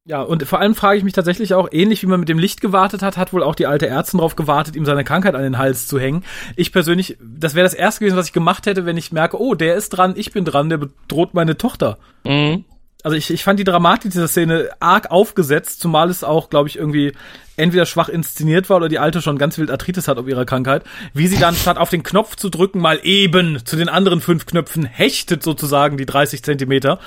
Ja, und vor allem frage ich mich tatsächlich auch, ähnlich wie man mit dem Licht gewartet hat, hat wohl auch die alte Ärztin darauf gewartet, ihm seine Krankheit an den Hals zu hängen. Ich persönlich, das wäre das erste gewesen, was ich gemacht hätte, wenn ich merke, oh, der ist dran, ich bin dran, der bedroht meine Tochter. Mhm. Also ich, ich fand die Dramatik dieser Szene arg aufgesetzt, zumal es auch, glaube ich, irgendwie entweder schwach inszeniert war oder die Alte schon ganz wild Arthritis hat auf ihrer Krankheit, wie sie dann statt auf den Knopf zu drücken, mal eben zu den anderen fünf Knöpfen hechtet sozusagen die 30 Zentimeter,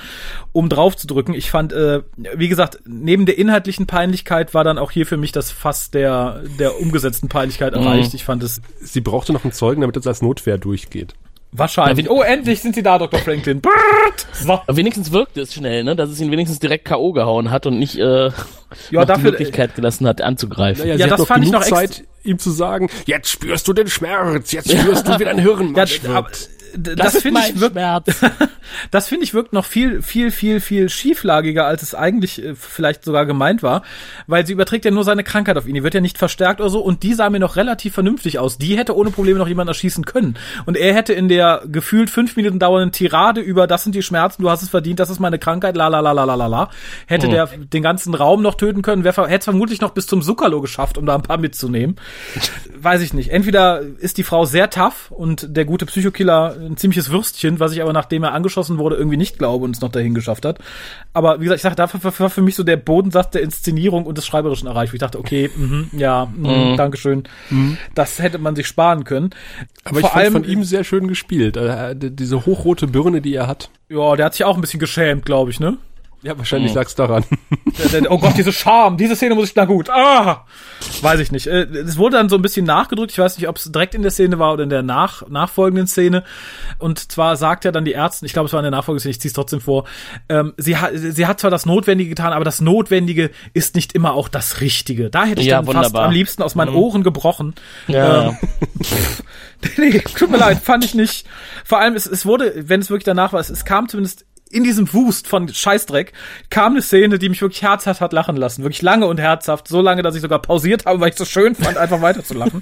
um drauf zu drücken. Ich fand, äh, wie gesagt, neben der inhaltlichen Peinlichkeit war dann auch hier für mich das Fass der, der umgesetzten Peinlichkeit erreicht. Ich fand es... Sie brauchte noch einen Zeugen, damit es als Notwehr durchgeht. Wahrscheinlich. Oh, endlich sind sie da, Dr. Franklin. So. Aber wenigstens wirkte es schnell, ne? Dass es ihn wenigstens direkt K.O. gehauen hat und nicht äh, Ja, noch dafür- die Möglichkeit gelassen hat, anzugreifen. Naja, Ja, sie das fand ich noch Zeit, ihm zu sagen, jetzt spürst du den Schmerz, jetzt spürst du, wie dein Hirn Ja, aber, das, das, finde ich wirkt, Schmerz. das finde ich wirkt noch viel, viel, viel, viel schieflagiger, als es eigentlich äh, vielleicht sogar gemeint war, weil sie überträgt ja nur seine Krankheit auf ihn. Die wird ja nicht verstärkt oder so und die sah mir noch relativ vernünftig aus. Die hätte ohne Probleme noch jemanden erschießen können. Und er hätte in der gefühlt fünf Minuten dauernden Tirade über das sind die Schmerzen, du hast es verdient, das ist meine Krankheit, la la la la la la la, hätte der den ganzen Raum noch töten können, wer hätte es vermutlich noch bis zum Zuckerlo geschafft, um da ein paar mitzunehmen. Weiß ich nicht. Entweder ist die Frau sehr tough und der gute Psychokiller ein ziemliches Würstchen, was ich aber nachdem er angeschossen wurde irgendwie nicht glaube und es noch dahin geschafft hat. Aber wie gesagt, ich sage, da war für mich so der Bodensatz der Inszenierung und des Schreiberischen erreicht, wo ich dachte, okay, mhm, ja, mhm, Dankeschön. Das hätte man sich sparen können. Aber ich fand von ihm sehr schön gespielt. Äh, d- diese hochrote Birne, die er hat. ja, der hat sich auch ein bisschen geschämt, glaube ich, ne? Ja, wahrscheinlich lag's daran. Oh Gott, diese Scham, diese Szene muss ich, na gut, ah, weiß ich nicht. Äh, Es wurde dann so ein bisschen nachgedrückt, ich weiß nicht, ob es direkt in der Szene war oder in der nach, nachfolgenden Szene. Und zwar sagt ja dann die Ärztin, ich glaube, es war in der nachfolgenden Szene, ich ziehe es trotzdem vor, ähm, sie, hat, sie hat zwar das Notwendige getan, aber das Notwendige ist nicht immer auch das Richtige. Da hätte ich Ja, dann fast wunderbar. am liebsten aus meinen Ohren gebrochen. Ja. Ähm, nee, tut mir leid, fand ich nicht. Vor allem, es, es wurde, wenn es wirklich danach war, es, es kam zumindest in diesem Wust von Scheißdreck, kam eine Szene, die mich wirklich herzhaft hat lachen lassen. Wirklich lange und herzhaft. So lange, dass ich sogar pausiert habe, weil ich es so schön fand, einfach weiter zu lachen.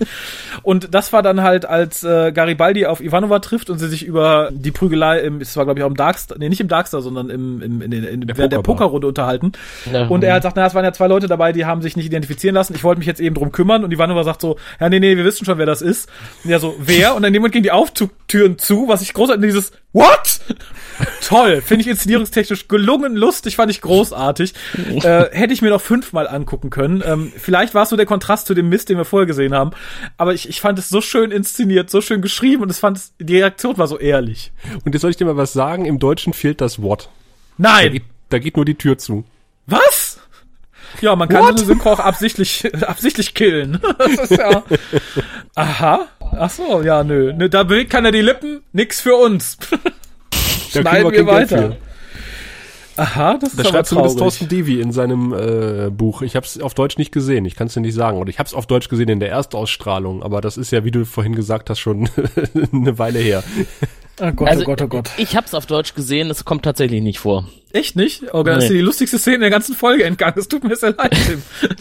Und das war dann halt, als äh, Garibaldi auf Ivanova trifft und sie sich über die Prügelei im, es war glaube ich auch im Darkstar, nee, nicht im Darkstar, sondern im, im, in, in, in der, der Pokerbar. Pokerrunde unterhalten. Ja. Und er hat gesagt, na, es waren ja zwei Leute dabei, die haben sich nicht identifizieren lassen. Ich wollte mich jetzt eben drum kümmern. Und Ivanova sagt so, ja, nee, nee, wir wissen schon, wer das ist. Und ja, so, wer? Und dann jemand ging die Aufzugtüren zu, was ich großartig, dieses, what? Toll, finde ich inszenierungstechnisch gelungen, lustig, fand ich großartig. äh, hätte ich mir noch fünfmal angucken können. Ähm, vielleicht war es so der Kontrast zu dem Mist, den wir vorher gesehen haben. Aber ich, ich fand es so schön inszeniert, so schön geschrieben und es fand es, die Reaktion war so ehrlich. Und jetzt soll ich dir mal was sagen, im Deutschen fehlt das Wort. Da Nein! geht, da geht nur die Tür zu. Was? Ja, man kann so eine Synchro auch absichtlich, absichtlich killen. Das ist ja. Aha. Ach so, ja, nö. da bewegt keiner die Lippen. Nix für uns. Schneiden wir Geld weiter. Aha, das ist Da aber schreibt zumindest. Thorsten Devi in seinem äh, Buch. Ich habe es auf Deutsch nicht gesehen, ich kann es dir nicht sagen. Oder ich habe es auf Deutsch gesehen in der Erstausstrahlung, aber das ist ja, wie du vorhin gesagt hast, schon eine Weile her. Oh Gott, Also, oh Gott, oh Gott. Ich hab's auf Deutsch gesehen, es kommt tatsächlich nicht vor. Echt nicht? Oh Gott, das ist Nee. dir die lustigste Szene der ganzen Folge entgangen. Es tut mir sehr leid, Tim.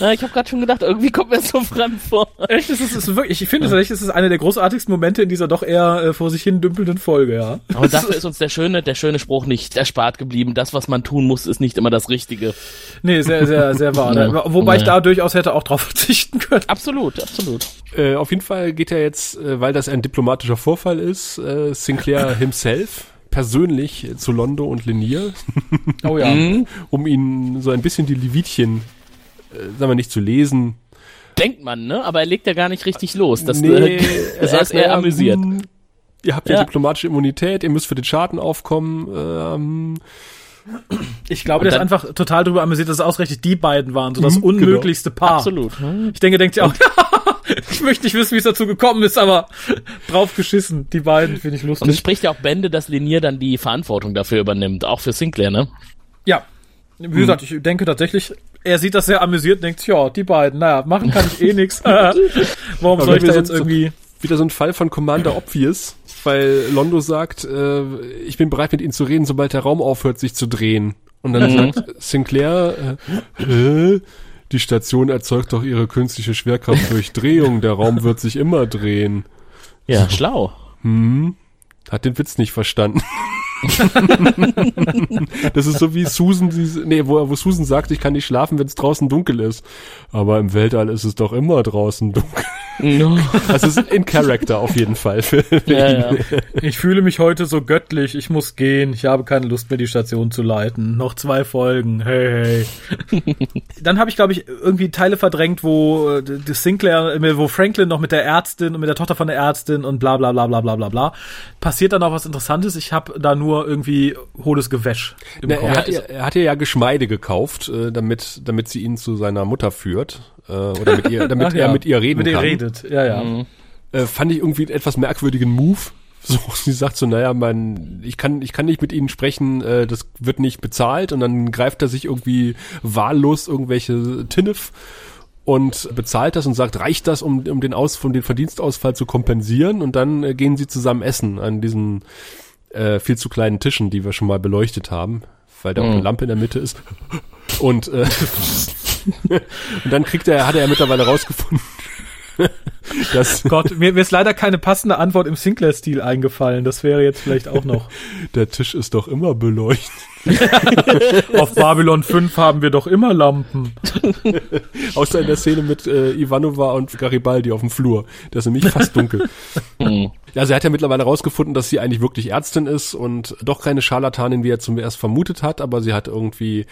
Ja, ich habe gerade schon gedacht, irgendwie kommt mir das so fremd vor. Echt, es ist, es ist wirklich, ich finde tatsächlich, es ist einer der großartigsten Momente in dieser doch eher äh, vor sich hin dümpelnden Folge, ja. Aber dafür ist uns der schöne, der schöne Spruch nicht erspart geblieben. Das, was man tun muss, ist nicht immer das Richtige. Nee, sehr, sehr, sehr wahr. Ja. Ne? Wobei ich Ja. da durchaus hätte auch drauf verzichten können. Absolut, absolut. Äh, auf jeden Fall geht er jetzt, äh, weil das ein diplomatischer Vorfall ist, äh, Sinclair himself persönlich zu Londo und Linier, Oh ja. Um ihnen so ein bisschen die Levitchen, äh, sagen wir nicht zu lesen, Denkt man, ne? Aber er legt ja gar nicht richtig los. Das, nee, äh, er sagt ist eher eher, amüsiert. Ihr habt ja, Ja. diplomatische Immunität, ihr müsst für den Schaden aufkommen. Ähm, Ich glaube, der ist einfach total drüber amüsiert, dass es ausgerechnet die beiden waren, so das Mhm, unmöglichste Paar. Absolut. Ich denke, denkt ihr auch, ich möchte nicht wissen, wie es dazu gekommen ist, aber drauf geschissen. Die beiden finde ich Und es lustig. spricht ja auch Bände, dass Linier dann die Verantwortung dafür übernimmt, auch für Sinclair, ne? Ja. Wie gesagt, ich denke tatsächlich, er sieht das sehr amüsiert und denkt, ja, die beiden, naja, machen kann ich eh nix. Warum soll ich da jetzt so- irgendwie... wieder so ein Fall von Commander Obvious, weil Londo sagt, äh, ich bin bereit mit Ihnen zu reden, sobald der Raum aufhört, sich zu drehen. Und dann sagt Sinclair, äh, äh, die Station erzeugt doch ihre künstliche Schwerkraft durch Drehung, der Raum wird sich immer drehen. Ja, schlau. Hm, hat den Witz nicht verstanden. das ist so wie Susan, die, nee, wo, wo Susan sagt, ich kann nicht schlafen, wenn es draußen dunkel ist. Aber im Weltall ist es doch immer draußen dunkel. No. Das ist in Character auf jeden Fall. Ja, ihn. ja. Ich fühle mich heute so göttlich, ich muss gehen, ich habe keine Lust mehr, die Station zu leiten. Noch zwei Folgen, hey, hey. Dann habe ich, glaube ich, irgendwie Teile verdrängt, wo äh, die Sinclair, äh, wo Franklin noch mit der Ärztin und mit der Tochter von der Ärztin und bla bla bla bla bla bla bla. Passiert dann auch was Interessantes, ich habe da nur irgendwie hohles Gewäsch im Na, er, hat ihr, er hat ihr ja Geschmeide gekauft, äh, damit, damit sie ihn zu seiner Mutter führt. Äh, oder mit ihr, damit Ach er ja, mit ihr reden mit ihr kann. redet, ja, ja. Mhm. Äh, fand ich irgendwie einen etwas merkwürdigen Move. So, sie sagt so, naja, mein, ich kann, ich kann nicht mit ihnen sprechen, äh, das wird nicht bezahlt und dann greift er sich irgendwie wahllos irgendwelche Tinnef und bezahlt das und sagt, reicht das, um, um den Aus, von den Verdienstausfall zu kompensieren und dann äh, gehen sie zusammen essen an diesen äh, viel zu kleinen Tischen, die wir schon mal beleuchtet haben, weil da auch eine Lampe in der Mitte ist. Und, äh, und dann kriegt er, hat er ja mittlerweile rausgefunden, Gott, mir, mir ist leider keine passende Antwort im Sinclair-Stil eingefallen. Das wäre jetzt vielleicht auch noch. der Tisch ist doch immer beleuchtet. Auf Babylon 5 haben wir doch immer Lampen. Außer in der Szene mit äh, Ivanova und Garibaldi auf dem Flur. Das ist nämlich fast dunkel. Also er hat ja mittlerweile rausgefunden, dass sie eigentlich wirklich Ärztin ist und doch keine Scharlatanin, wie er zum erst vermutet hat, aber sie hat irgendwie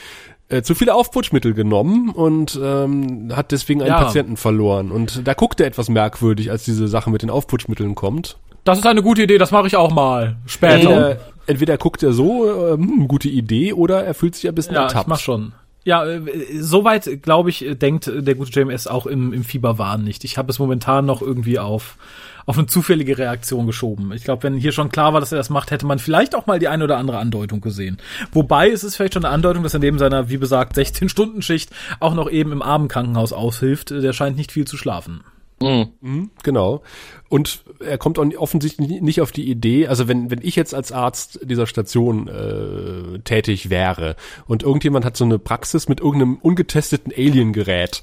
äh, zu viele Aufputschmittel genommen und ähm, hat deswegen einen Ja. Patienten verloren. Und da guckt er etwas merkwürdig, als diese Sache mit den Aufputschmitteln kommt. Das ist eine gute Idee, das mache ich auch mal. Später. Entweder, entweder guckt er so, ähm, gute Idee, oder er fühlt sich ein bisschen Ja, ich ertappt. mach schon. Ja, äh, soweit, glaube ich, denkt der gute JMS auch im, im Fieberwahn nicht. Ich habe es momentan noch irgendwie auf, auf eine zufällige Reaktion geschoben. Ich glaube, wenn hier schon klar war, dass er das macht, hätte man vielleicht auch mal die eine oder andere Andeutung gesehen. Wobei es ist vielleicht schon eine Andeutung, dass er neben seiner, wie besagt, 16-Stunden-Schicht auch noch eben im Armenkrankenhaus aushilft. Der scheint nicht viel zu schlafen. Genau. Und er kommt auch offensichtlich nicht auf die Idee, also wenn, wenn ich jetzt als Arzt dieser Station äh, tätig wäre und irgendjemand hat so eine Praxis mit irgendeinem ungetesteten Alien-Gerät,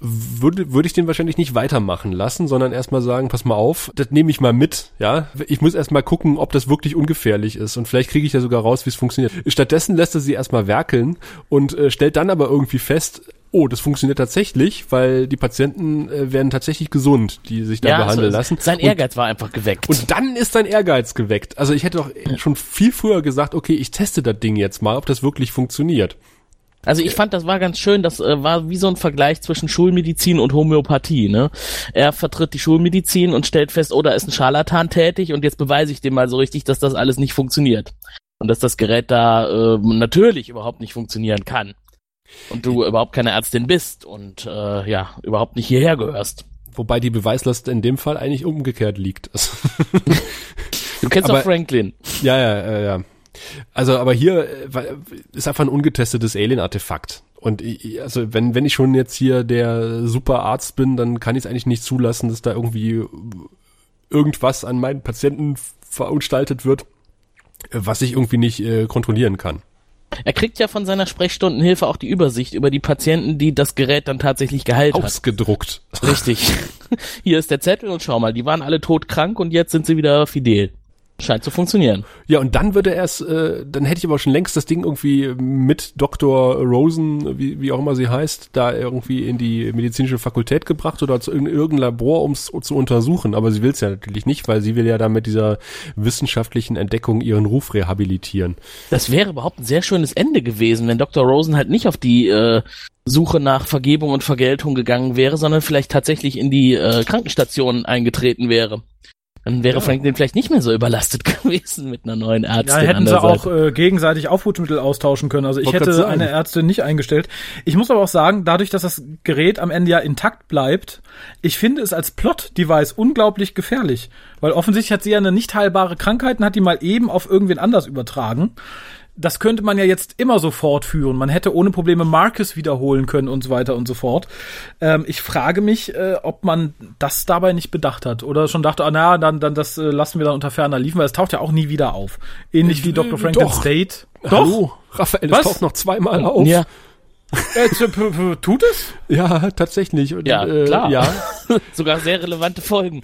würde, würde ich den wahrscheinlich nicht weitermachen lassen, sondern erstmal sagen, pass mal auf, das nehme ich mal mit, ja. Ich muss erstmal gucken, ob das wirklich ungefährlich ist und vielleicht kriege ich ja sogar raus, wie es funktioniert. Stattdessen lässt er sie erstmal werkeln und äh, stellt dann aber irgendwie fest, oh, das funktioniert tatsächlich, weil die Patienten äh, werden tatsächlich gesund, die sich da behandeln so- lassen. Sein Und- Ehrgeiz war einfach geweckt. und dann ist sein Ehrgeiz geweckt. Also ich hätte doch schon viel früher gesagt, okay, ich teste das Ding jetzt mal, ob das wirklich funktioniert. Also ich fand, das war ganz schön, das äh, war wie so ein Vergleich zwischen Schulmedizin und Homöopathie, ne? Er vertritt die Schulmedizin und stellt fest, oh, da ist ein Scharlatan tätig und jetzt beweise ich dem mal so richtig, dass das alles nicht funktioniert. Und dass das Gerät da äh, natürlich überhaupt nicht funktionieren kann. Und du überhaupt keine Ärztin bist und äh, ja, überhaupt nicht hierher gehörst. Wobei die Beweislast in dem Fall eigentlich umgekehrt liegt. Du kennst Aber- doch Franklin. ja, ja, ja, ja. Also, aber hier äh, ist einfach ein ungetestetes Alien-Artefakt. Und ich, also wenn, wenn ich schon jetzt hier der Superarzt bin, dann kann ich es eigentlich nicht zulassen, dass da irgendwie irgendwas an meinen Patienten verunstaltet wird, äh, was ich irgendwie nicht äh, kontrollieren kann. Er kriegt ja von seiner Sprechstundenhilfe auch die Übersicht über die Patienten, die das Gerät dann tatsächlich geheilt hat. Ausgedruckt. Richtig. Hier ist der Zettel und schau mal, die waren alle todkrank und jetzt sind sie wieder fidel. Scheint zu funktionieren. Ja, und dann würde er es, äh, dann hätte ich aber schon längst das Ding irgendwie mit Dr. Rosen, wie, wie auch immer sie heißt, da irgendwie in die medizinische Fakultät gebracht oder zu irgendein Labor, um es zu untersuchen. Aber sie will es ja natürlich nicht, weil sie will ja dann mit dieser wissenschaftlichen Entdeckung ihren Ruf rehabilitieren. Das wäre überhaupt ein sehr schönes Ende gewesen, wenn Dr. Rosen halt nicht auf die äh, Suche nach Vergebung und Vergeltung gegangen wäre, sondern vielleicht tatsächlich in die äh, Krankenstation eingetreten wäre. Dann wäre ja. Franklin vielleicht nicht mehr so überlastet gewesen mit einer neuen Ärztin. Ja, hätten sie auch äh, gegenseitig Aufputschmittel austauschen können. Also ich Wollt hätte eine Ärztin nicht eingestellt. Ich muss aber auch sagen, dadurch, dass das Gerät am Ende ja intakt bleibt, ich finde es als Plot-Device unglaublich gefährlich. Weil offensichtlich hat sie ja eine nicht heilbare Krankheit und hat die mal eben auf irgendwen anders übertragen das könnte man ja jetzt immer so fortführen. Man hätte ohne Probleme Marcus wiederholen können und so weiter und so fort. Ähm, ich frage mich, äh, ob man das dabei nicht bedacht hat oder schon dachte, ah, na, dann, dann das äh, lassen wir dann unter ferner liefen, weil es taucht ja auch nie wieder auf. Ähnlich wie Dr. Franklin Doch. State. Doch. Hallo, Raphael, das taucht noch zweimal auf. Ja. Äh, tut es? Ja, tatsächlich. Und, ja, äh, klar. Ja. Sogar sehr relevante Folgen.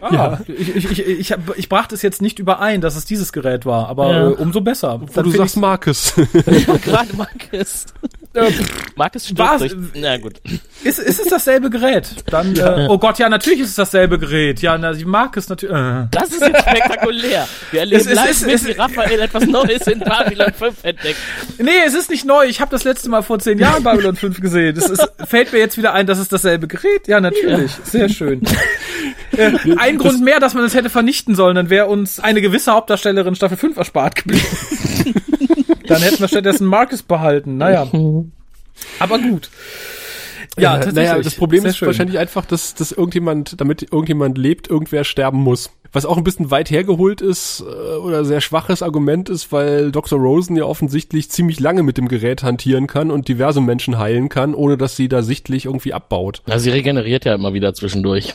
Ah, ja. ich, ich, ich, ich, hab, ich brachte es jetzt nicht überein, dass es dieses Gerät war, aber ja. äh, umso besser. Wo Dann du sagst Marcus. ja, gerade Marcus. Marcus stirbt durch. Na gut. Ist, ist es dasselbe Gerät? Dann, ja. äh, oh Gott, ja, natürlich ist es dasselbe Gerät. Ja, na, die Marcus natürlich. Äh. Das ist jetzt spektakulär. Wir erleben es, live es, mit, es, wie Raphael etwas Neues in Babylon 5 entdeckt. Nee, es ist nicht neu. Ich habe das letzte Mal vor zehn Jahren Babylon 5 gesehen. Es ist, fällt mir jetzt wieder ein, dass es dasselbe Gerät. Ja, natürlich. Ja. Sehr schön. ein Grund mehr, dass man es hätte vernichten sollen, dann wäre uns eine gewisse Hauptdarstellerin Staffel 5 erspart geblieben. dann hätten wir stattdessen Marcus behalten. Naja. Aber gut. Ja, äh, naja, das Problem Sehr ist schön. wahrscheinlich einfach, dass, dass irgendjemand, damit irgendjemand lebt, irgendwer sterben muss. Was auch ein bisschen weit hergeholt ist äh, oder sehr schwaches Argument ist, weil Dr. Rosen ja offensichtlich ziemlich lange mit dem Gerät hantieren kann und diverse Menschen heilen kann, ohne dass sie da sichtlich irgendwie abbaut. Ja, sie regeneriert ja immer wieder zwischendurch.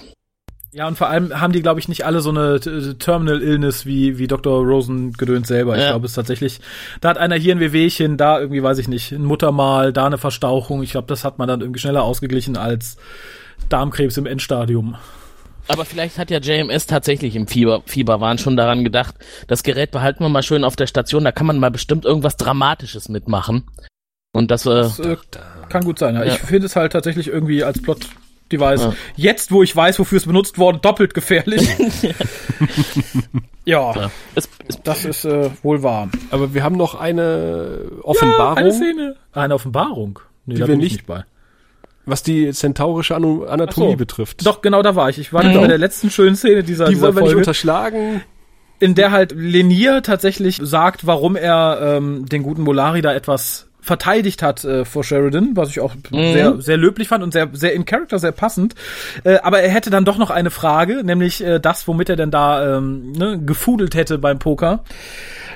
Ja, und vor allem haben die, glaube ich, nicht alle so eine Terminal Illness wie, wie Dr. Rosen gedönt selber. Ja. Ich glaube, es ist tatsächlich, da hat einer hier ein Wehwehchen, da irgendwie, weiß ich nicht, ein Muttermal, da eine Verstauchung. Ich glaube, das hat man dann irgendwie schneller ausgeglichen als Darmkrebs im Endstadium. Aber vielleicht hat ja JMS tatsächlich im Fieber, Fieberwahn schon daran gedacht, das Gerät behalten wir mal schön auf der Station, da kann man mal bestimmt irgendwas Dramatisches mitmachen. Und das, äh, das äh, kann gut sein, ja. ja. Ich finde es halt tatsächlich irgendwie als Plot Device. Ja. Jetzt, wo ich weiß, wofür es benutzt worden, doppelt gefährlich. ja, ja. Es, es, das ist äh, wohl wahr. Aber wir haben noch eine Offenbarung. Ja, eine Szene. Eine Offenbarung. Nee, die wir nicht, nicht bei. Was die zentaurische Anatomie so. betrifft. Doch, genau da war ich. Ich war mhm. bei der letzten schönen Szene dieser Die wollen wir nicht unterschlagen in der halt Lenier tatsächlich sagt, warum er ähm, den guten Molari da etwas verteidigt hat äh, vor Sheridan, was ich auch mhm. sehr, sehr löblich fand und sehr, sehr in Character, sehr passend. Äh, aber er hätte dann doch noch eine Frage, nämlich äh, das, womit er denn da ähm, ne, gefudelt hätte beim Poker.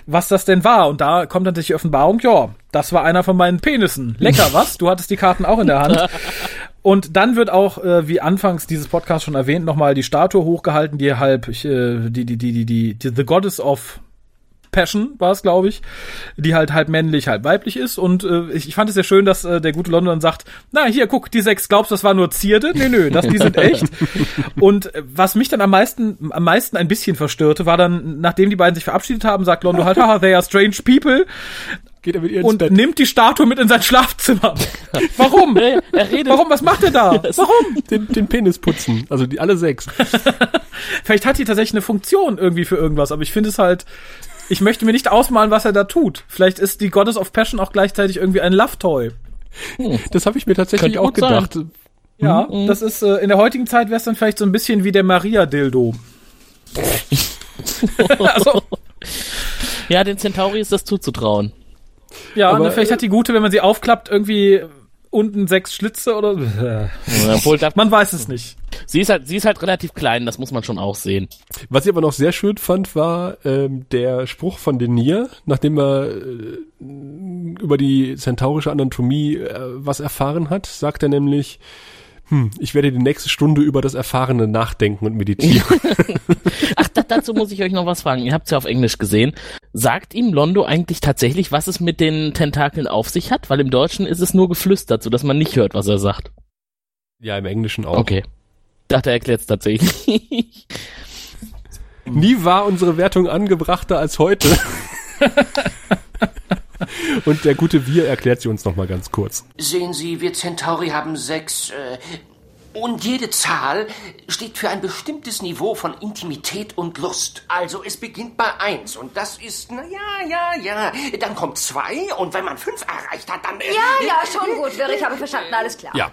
Was das denn war. Und da kommt dann die Offenbarung, ja, das war einer von meinen Penissen. Lecker, was? Du hattest die Karten auch in der Hand. Und dann wird auch, äh, wie anfangs dieses Podcast schon erwähnt, nochmal die Statue hochgehalten, die halb, äh, die, die, die, die, die, die, The Goddess of Passion war es, glaube ich, die halt halb männlich, halb weiblich ist. Und äh, ich, ich fand es sehr schön, dass äh, der gute London sagt, na hier, guck, die sechs, glaubst du, das war nur Zierde? Nee, nö, das, die sind echt. Und äh, was mich dann am meisten, am meisten ein bisschen verstörte, war dann, nachdem die beiden sich verabschiedet haben, sagt London halt, haha, they are strange people geht er mit ihr und Bett. nimmt die Statue mit in sein Schlafzimmer. Warum? er redet. Warum? Was macht er da? Warum? Den, den Penis putzen. Also die alle sechs. Vielleicht hat die tatsächlich eine Funktion irgendwie für irgendwas, aber ich finde es halt ich möchte mir nicht ausmalen, was er da tut. Vielleicht ist die Goddess of Passion auch gleichzeitig irgendwie ein Love Toy. Hm. Das habe ich mir tatsächlich auch gedacht. Sein. Ja, mhm. das ist äh, in der heutigen Zeit wäre es dann vielleicht so ein bisschen wie der Maria Dildo. also. Ja, den Centauri ist das zuzutrauen. Ja, Aber, vielleicht hat die gute, wenn man sie aufklappt, irgendwie unten sechs Schlitze oder ja, man weiß es nicht. Sie ist halt, sie ist halt relativ klein, das muss man schon auch sehen. Was ich aber noch sehr schön fand, war ähm, der Spruch von Denier, nachdem er äh, über die zentaurische Anatomie äh, was erfahren hat, sagt er nämlich, hm, ich werde die nächste Stunde über das Erfahrene nachdenken und meditieren. Ach, da, dazu muss ich euch noch was fragen. Ihr habt es ja auf Englisch gesehen. Sagt ihm Londo eigentlich tatsächlich, was es mit den Tentakeln auf sich hat? Weil im Deutschen ist es nur geflüstert, sodass man nicht hört, was er sagt. Ja, im Englischen auch. Okay. Dachte, er erklärt es tatsächlich. Nie war unsere Wertung angebrachter als heute. Und der gute Wir erklärt sie uns noch mal ganz kurz. Sehen Sie, wir Centauri haben sechs äh, und jede Zahl steht für ein bestimmtes Niveau von Intimität und Lust. Also es beginnt bei eins und das ist, na ja, ja, ja. Dann kommt zwei und wenn man fünf erreicht hat, dann... Äh, Ja, ja, schon gut, Wirr, ich habe verstanden, alles klar. Ja.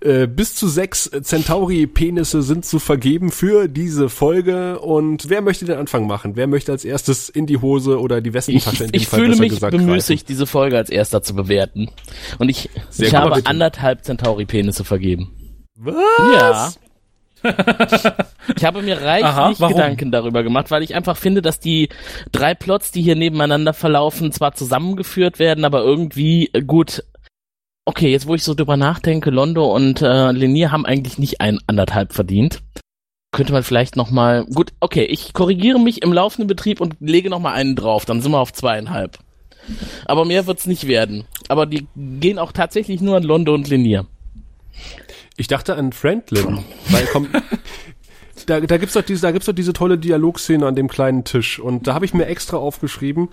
Äh, bis zu sechs Centauri-Penisse sind zu vergeben für diese Folge. Und wer möchte den Anfang machen? Wer möchte als erstes in die Hose oder die Ich, Westentasche in dem ich Fall fühle besser mich gesagt bemüßigt, diese Folge als erster zu bewerten. Und ich, Sehr ich habe bitte. anderthalb Centauri-Penisse vergeben. Was? Ja. Ich habe mir reichlich? Gedanken darüber gemacht, weil ich einfach finde, dass die drei Plots, die hier nebeneinander verlaufen, zwar zusammengeführt werden, aber irgendwie äh, gut. Okay, jetzt wo ich so drüber nachdenke, Londo und äh, Lenier haben eigentlich nicht ein anderthalb verdient. Könnte man vielleicht noch mal gut. Okay, ich korrigiere mich im laufenden Betrieb und lege noch mal einen drauf. Dann sind wir auf zweieinhalb. Aber mehr wird's nicht werden. Aber die gehen auch tatsächlich nur an Londo und Lenier. Ich dachte an Franklin, weil komm, da, da gibt's doch diese, da gibt's doch diese tolle Dialogszene an dem kleinen Tisch und da habe ich mir extra aufgeschrieben,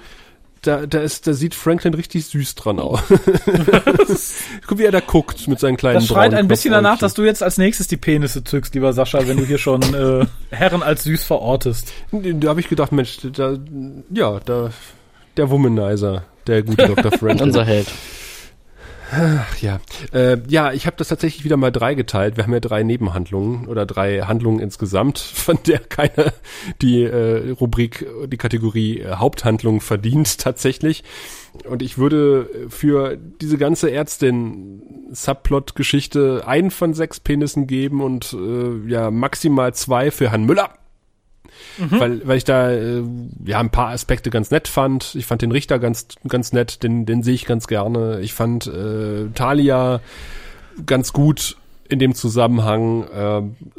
da, da ist, da sieht Franklin richtig süß dran aus. Guck, wie er da guckt mit seinen kleinen Das schreit ein bisschen danach, dass du jetzt als nächstes die Penisse zückst, lieber Sascha, wenn du hier schon äh, Herren als süß verortest. Da habe ich gedacht, Mensch, da, ja, da, der Womanizer, der gute Dr. Franklin. Unser Held. Ach ja, äh, ja, ich habe das tatsächlich wieder mal drei geteilt. Wir haben ja drei Nebenhandlungen oder drei Handlungen insgesamt, von der keine die äh, Rubrik, die Kategorie äh, Haupthandlung verdient tatsächlich. Und ich würde für diese ganze Ärztin-Subplot-Geschichte einen von sechs Penissen geben und äh, ja maximal zwei für Herrn Müller. Weil, weil ich da äh, ja ein paar Aspekte ganz nett fand. Ich fand den Richter ganz ganz nett, den den sehe ich ganz gerne. Ich fand äh, Talia ganz gut in dem Zusammenhang. Äh,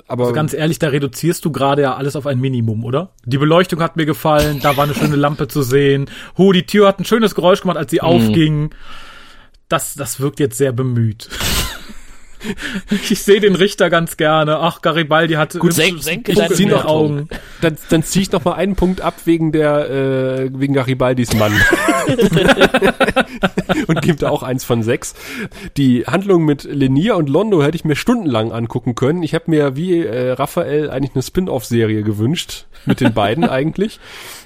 aber Also ganz ehrlich, da reduzierst du gerade ja alles auf ein Minimum, oder? Die Beleuchtung hat mir gefallen, da war eine schöne Lampe zu sehen. Hu, die Tür hat ein schönes Geräusch gemacht, als sie aufging. Das, das wirkt jetzt sehr bemüht. ich sehe den Richter ganz gerne. Ach, Garibaldi hat Gut, senk- senke deine Bewertung. Augen. dann, dann ziehe ich noch mal einen Punkt ab wegen der äh, wegen Garibaldis Mann und gebe da auch eins von sechs. Die Handlung mit Lenier und Londo hätte ich mir stundenlang angucken können. Ich habe mir wie äh, Raphael eigentlich eine Spin-off-Serie gewünscht mit den beiden eigentlich.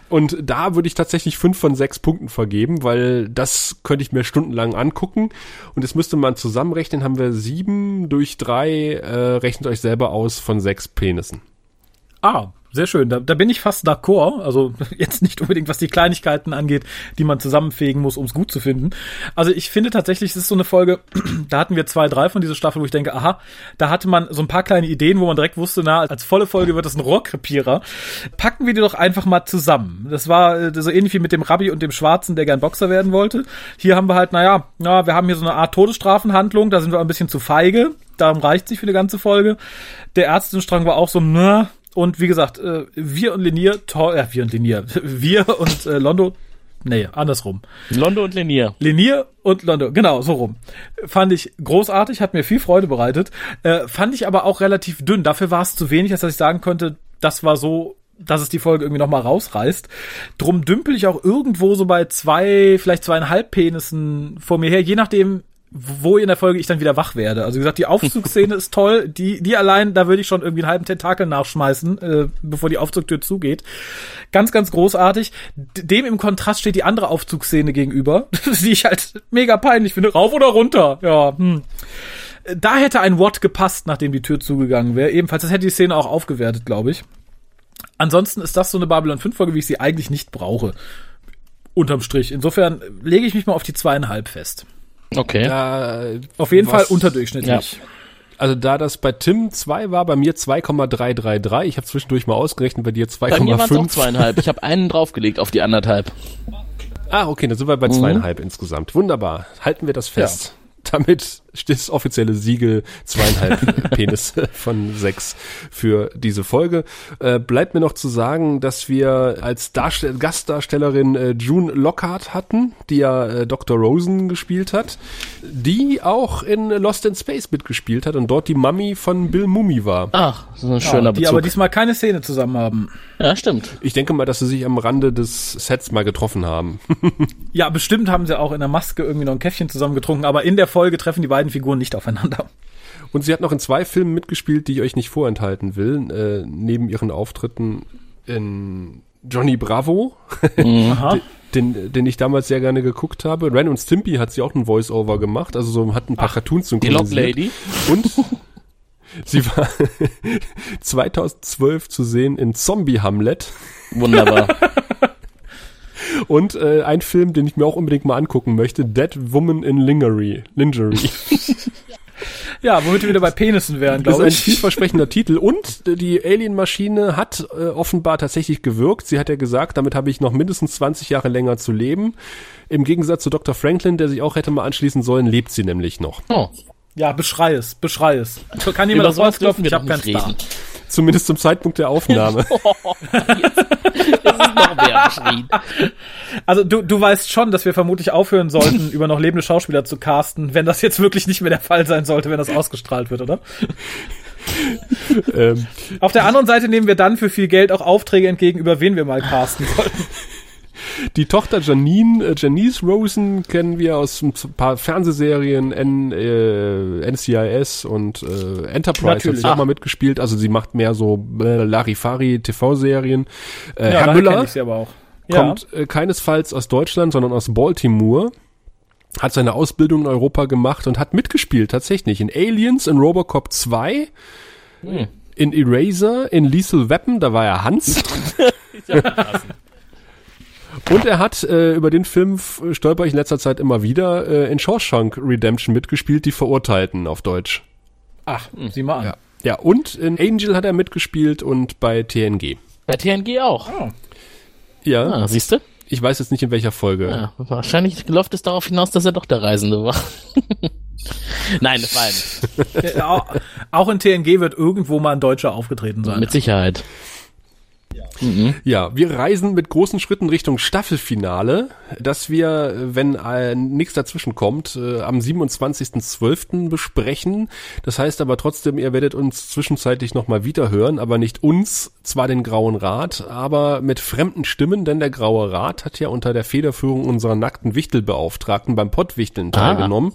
Und da würde ich tatsächlich fünf von sechs Punkten vergeben, weil das könnte ich mir stundenlang angucken. Und jetzt müsste man zusammenrechnen, haben wir sieben durch drei, äh, rechnet euch selber aus von sechs Penissen. Ah, sehr schön. Da, da bin ich fast d'accord. Also jetzt nicht unbedingt, was die Kleinigkeiten angeht, die man zusammenfegen muss, um es gut zu finden. Also ich finde tatsächlich, es ist so eine Folge, da hatten wir zwei, drei von dieser Staffel, wo ich denke, aha, da hatte man so ein paar kleine Ideen, wo man direkt wusste, na, als volle Folge wird das ein Rohrkrepierer. Packen wir die doch einfach mal zusammen. Das war äh, so ähnlich wie mit dem Rabbi und dem Schwarzen, der gern Boxer werden wollte. Hier haben wir halt, naja, na, wir haben hier so eine Art Todesstrafenhandlung, da sind wir ein bisschen zu feige. Darum reicht sich für die ganze Folge. Der Ärztenstrang war auch so, na, und wie gesagt, äh, wir und Linier, toll, äh, wir und Linier, wir und äh, Londo, nee, andersrum. Londo und Lenier. Linier und Londo, genau, so rum. Fand ich großartig, hat mir viel Freude bereitet. Äh, fand ich aber auch relativ dünn. Dafür war es zu wenig, als dass ich sagen könnte, das war so, dass es die Folge irgendwie nochmal rausreißt. Drum dümpel ich auch irgendwo so bei zwei, vielleicht zweieinhalb Penissen vor mir her, je nachdem, wo in der Folge ich dann wieder wach werde. Also wie gesagt, die Aufzugsszene ist toll. Die, die allein, da würde ich schon irgendwie einen halben Tentakel nachschmeißen, äh, bevor die Aufzugtür zugeht. Ganz, ganz großartig. Dem im Kontrast steht die andere Aufzugsszene gegenüber, die ich halt mega peinlich finde. Rauf oder runter? Ja, hm. Da hätte ein Watt gepasst, nachdem die Tür zugegangen wäre. Ebenfalls, das hätte die Szene auch aufgewertet, glaube ich. Ansonsten ist das so eine Babylon 5 Folge, wie ich sie eigentlich nicht brauche. Unterm Strich. Insofern lege ich mich mal auf die zweieinhalb fest. Okay. Da, Auf jeden was- Fall unterdurchschnittlich. Also da das bei Tim 2 war, bei mir 2,333. Ich habe zwischendurch mal ausgerechnet, bei dir Bei mir waren es 2,5. zweieinhalb. Ich habe einen draufgelegt auf die anderthalb. Ah, okay, dann sind wir bei zweieinhalb insgesamt. Wunderbar. Halten wir das fest. Damit das offizielle Siegel zweieinhalb Penis von sechs für diese Folge. Äh, bleibt mir noch zu sagen, dass wir als Darstell Gastdarstellerin äh, June Lockhart hatten, die ja äh, Dr. Rosen gespielt hat, die auch in Lost in Space mitgespielt hat und dort die Mummy von Bill Mummy war. Ach, so ein schöner Ja, die Bezug. aber diesmal keine Szene zusammen haben. ja, stimmt. Ich denke mal, dass sie sich am Rande des Sets mal getroffen haben. Ja, bestimmt haben sie auch in der Maske irgendwie noch ein Käffchen zusammen getrunken, aber in der Folge treffen die beiden Figuren nicht aufeinander. Und sie hat noch in zwei Filmen mitgespielt, die ich euch nicht vorenthalten will, äh, neben ihren Auftritten in Johnny Bravo, Aha. den, den ich damals sehr gerne geguckt habe. Ren und Stimpy hat sie auch ein Voice-Over gemacht, also so hat ein paar Cartoons Die Lob synchronisiert. Lady. Und sie war 2012 zu sehen in Zombie Hamlet Wunderbar. Und äh, ein Film, den ich mir auch unbedingt mal angucken möchte, Dead Woman in Lingerie. Lingerie. Ja, womit wir wieder bei Penissen wären, Das ist glaube ein ich. vielversprechender Titel und die Alien-Maschine hat äh, offenbar tatsächlich gewirkt. Sie hat ja gesagt, damit habe ich noch mindestens 20 Jahre länger zu leben. Im Gegensatz zu Dr. Franklin, der sich auch hätte mal anschließen sollen, lebt sie nämlich noch. Oh, Ja, beschrei es, beschrei es. Kann jemand das sowas Holz klopfen? Ich doch hab keinen Star. Zumindest zum Zeitpunkt der Aufnahme. Das ist noch mehr beschrien. Also du, du weißt schon, dass wir vermutlich aufhören sollten, über noch lebende Schauspieler zu casten, wenn das jetzt wirklich nicht mehr der Fall sein sollte, wenn das ausgestrahlt wird, oder? ähm, Auf der anderen Seite nehmen wir dann für viel Geld auch Aufträge entgegen, über wen wir mal casten sollten. die Tochter Janine, äh, Janice Rosen kennen wir aus ein paar Fernsehserien, N, äh, NCIS und äh, Enterprise hat Natürlich. sie auch mal mitgespielt. Also sie macht mehr so äh, Larifari TV-Serien. Äh, Herr daher Müller ich sie aber auch. kommt äh, keinesfalls aus Deutschland, sondern aus Baltimore. Hat seine Ausbildung in Europa gemacht und hat mitgespielt, tatsächlich. In Aliens, in Robocop 2, in Eraser, in Lethal Weapon, da war er Hans. und er hat, äh, über den Film stolper ich in letzter Zeit immer wieder, äh, in Shawshank Redemption mitgespielt, die Verurteilten auf Deutsch. Ach, sieh mal an. Ja. Ja, und in Angel hat er mitgespielt und bei TNG. Bei TNG auch. Ja, Ah, siehst du? ich weiß jetzt nicht in welcher Folge. Ja, wahrscheinlich läuft es darauf hinaus, dass er doch der Reisende war. Nein, das war er nicht. Ja, auch, auch in TNG wird irgendwo mal ein Deutscher aufgetreten sein. Mit Sicherheit. Ja, wir reisen mit großen Schritten Richtung Staffelfinale, das wir, äh, wenn äh, nichts dazwischen kommt, äh, am 27.12. besprechen. Das heißt aber trotzdem, ihr werdet uns zwischenzeitlich nochmal wiederhören, aber nicht uns, zwar den Grauen Rat, aber mit fremden Stimmen, denn der Graue Rat hat ja unter der Federführung unserer nackten Wichtelbeauftragten beim Pottwichteln Ah. teilgenommen.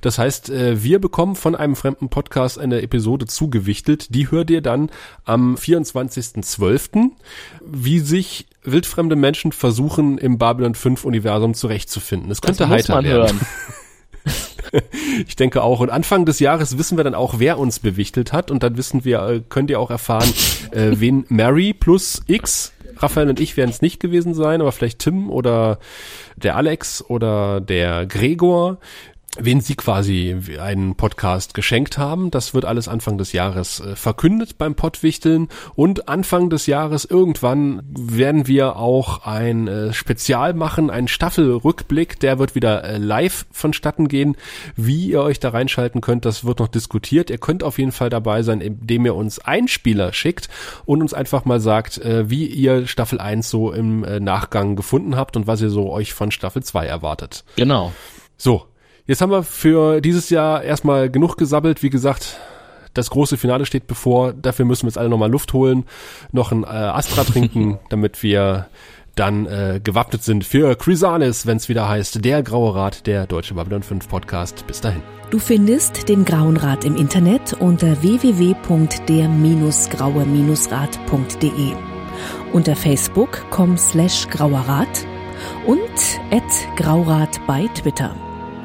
Das heißt, äh, wir bekommen von einem fremden Podcast eine Episode zugewichtelt. Die hört ihr dann am 24.12., wie sich wildfremde Menschen versuchen, im Babylon 5 Universum zurechtzufinden. Es könnte Das heiter werden. Ich denke auch. Und Anfang des Jahres wissen wir dann auch, wer uns bewichtelt hat. Und dann wissen wir, äh, könnt ihr auch erfahren, äh, wen Mary plus X Raphael und ich werden es nicht gewesen sein, aber vielleicht Tim oder der Alex oder der Gregor, wen sie quasi einen Podcast geschenkt haben. Das wird alles Anfang des Jahres äh, verkündet beim Pottwichteln. Und Anfang des Jahres irgendwann werden wir auch ein äh, Spezial machen, einen Staffelrückblick. Der wird wieder äh, live vonstatten gehen. Wie ihr euch da reinschalten könnt, das wird noch diskutiert. Ihr könnt auf jeden Fall dabei sein, indem ihr uns Einspieler schickt und uns einfach mal sagt, wie ihr Staffel 1 so im Nachgang gefunden habt und was ihr so euch von Staffel 2 erwartet. Genau. So, jetzt haben wir für dieses Jahr erstmal genug gesabbelt. Wie gesagt, das große Finale steht bevor. Dafür müssen wir jetzt alle nochmal Luft holen, noch ein äh, Astra trinken, damit wir dann äh, gewappnet sind für Chrysalis, wenn es wieder heißt, der Graue Rat, der Deutsche Babylon 5 Podcast. Bis dahin. Du findest den Grauen Rat im Internet unter www.der-graue-rat.de, unter facebook.com slash grauerrat und at graurat bei Twitter.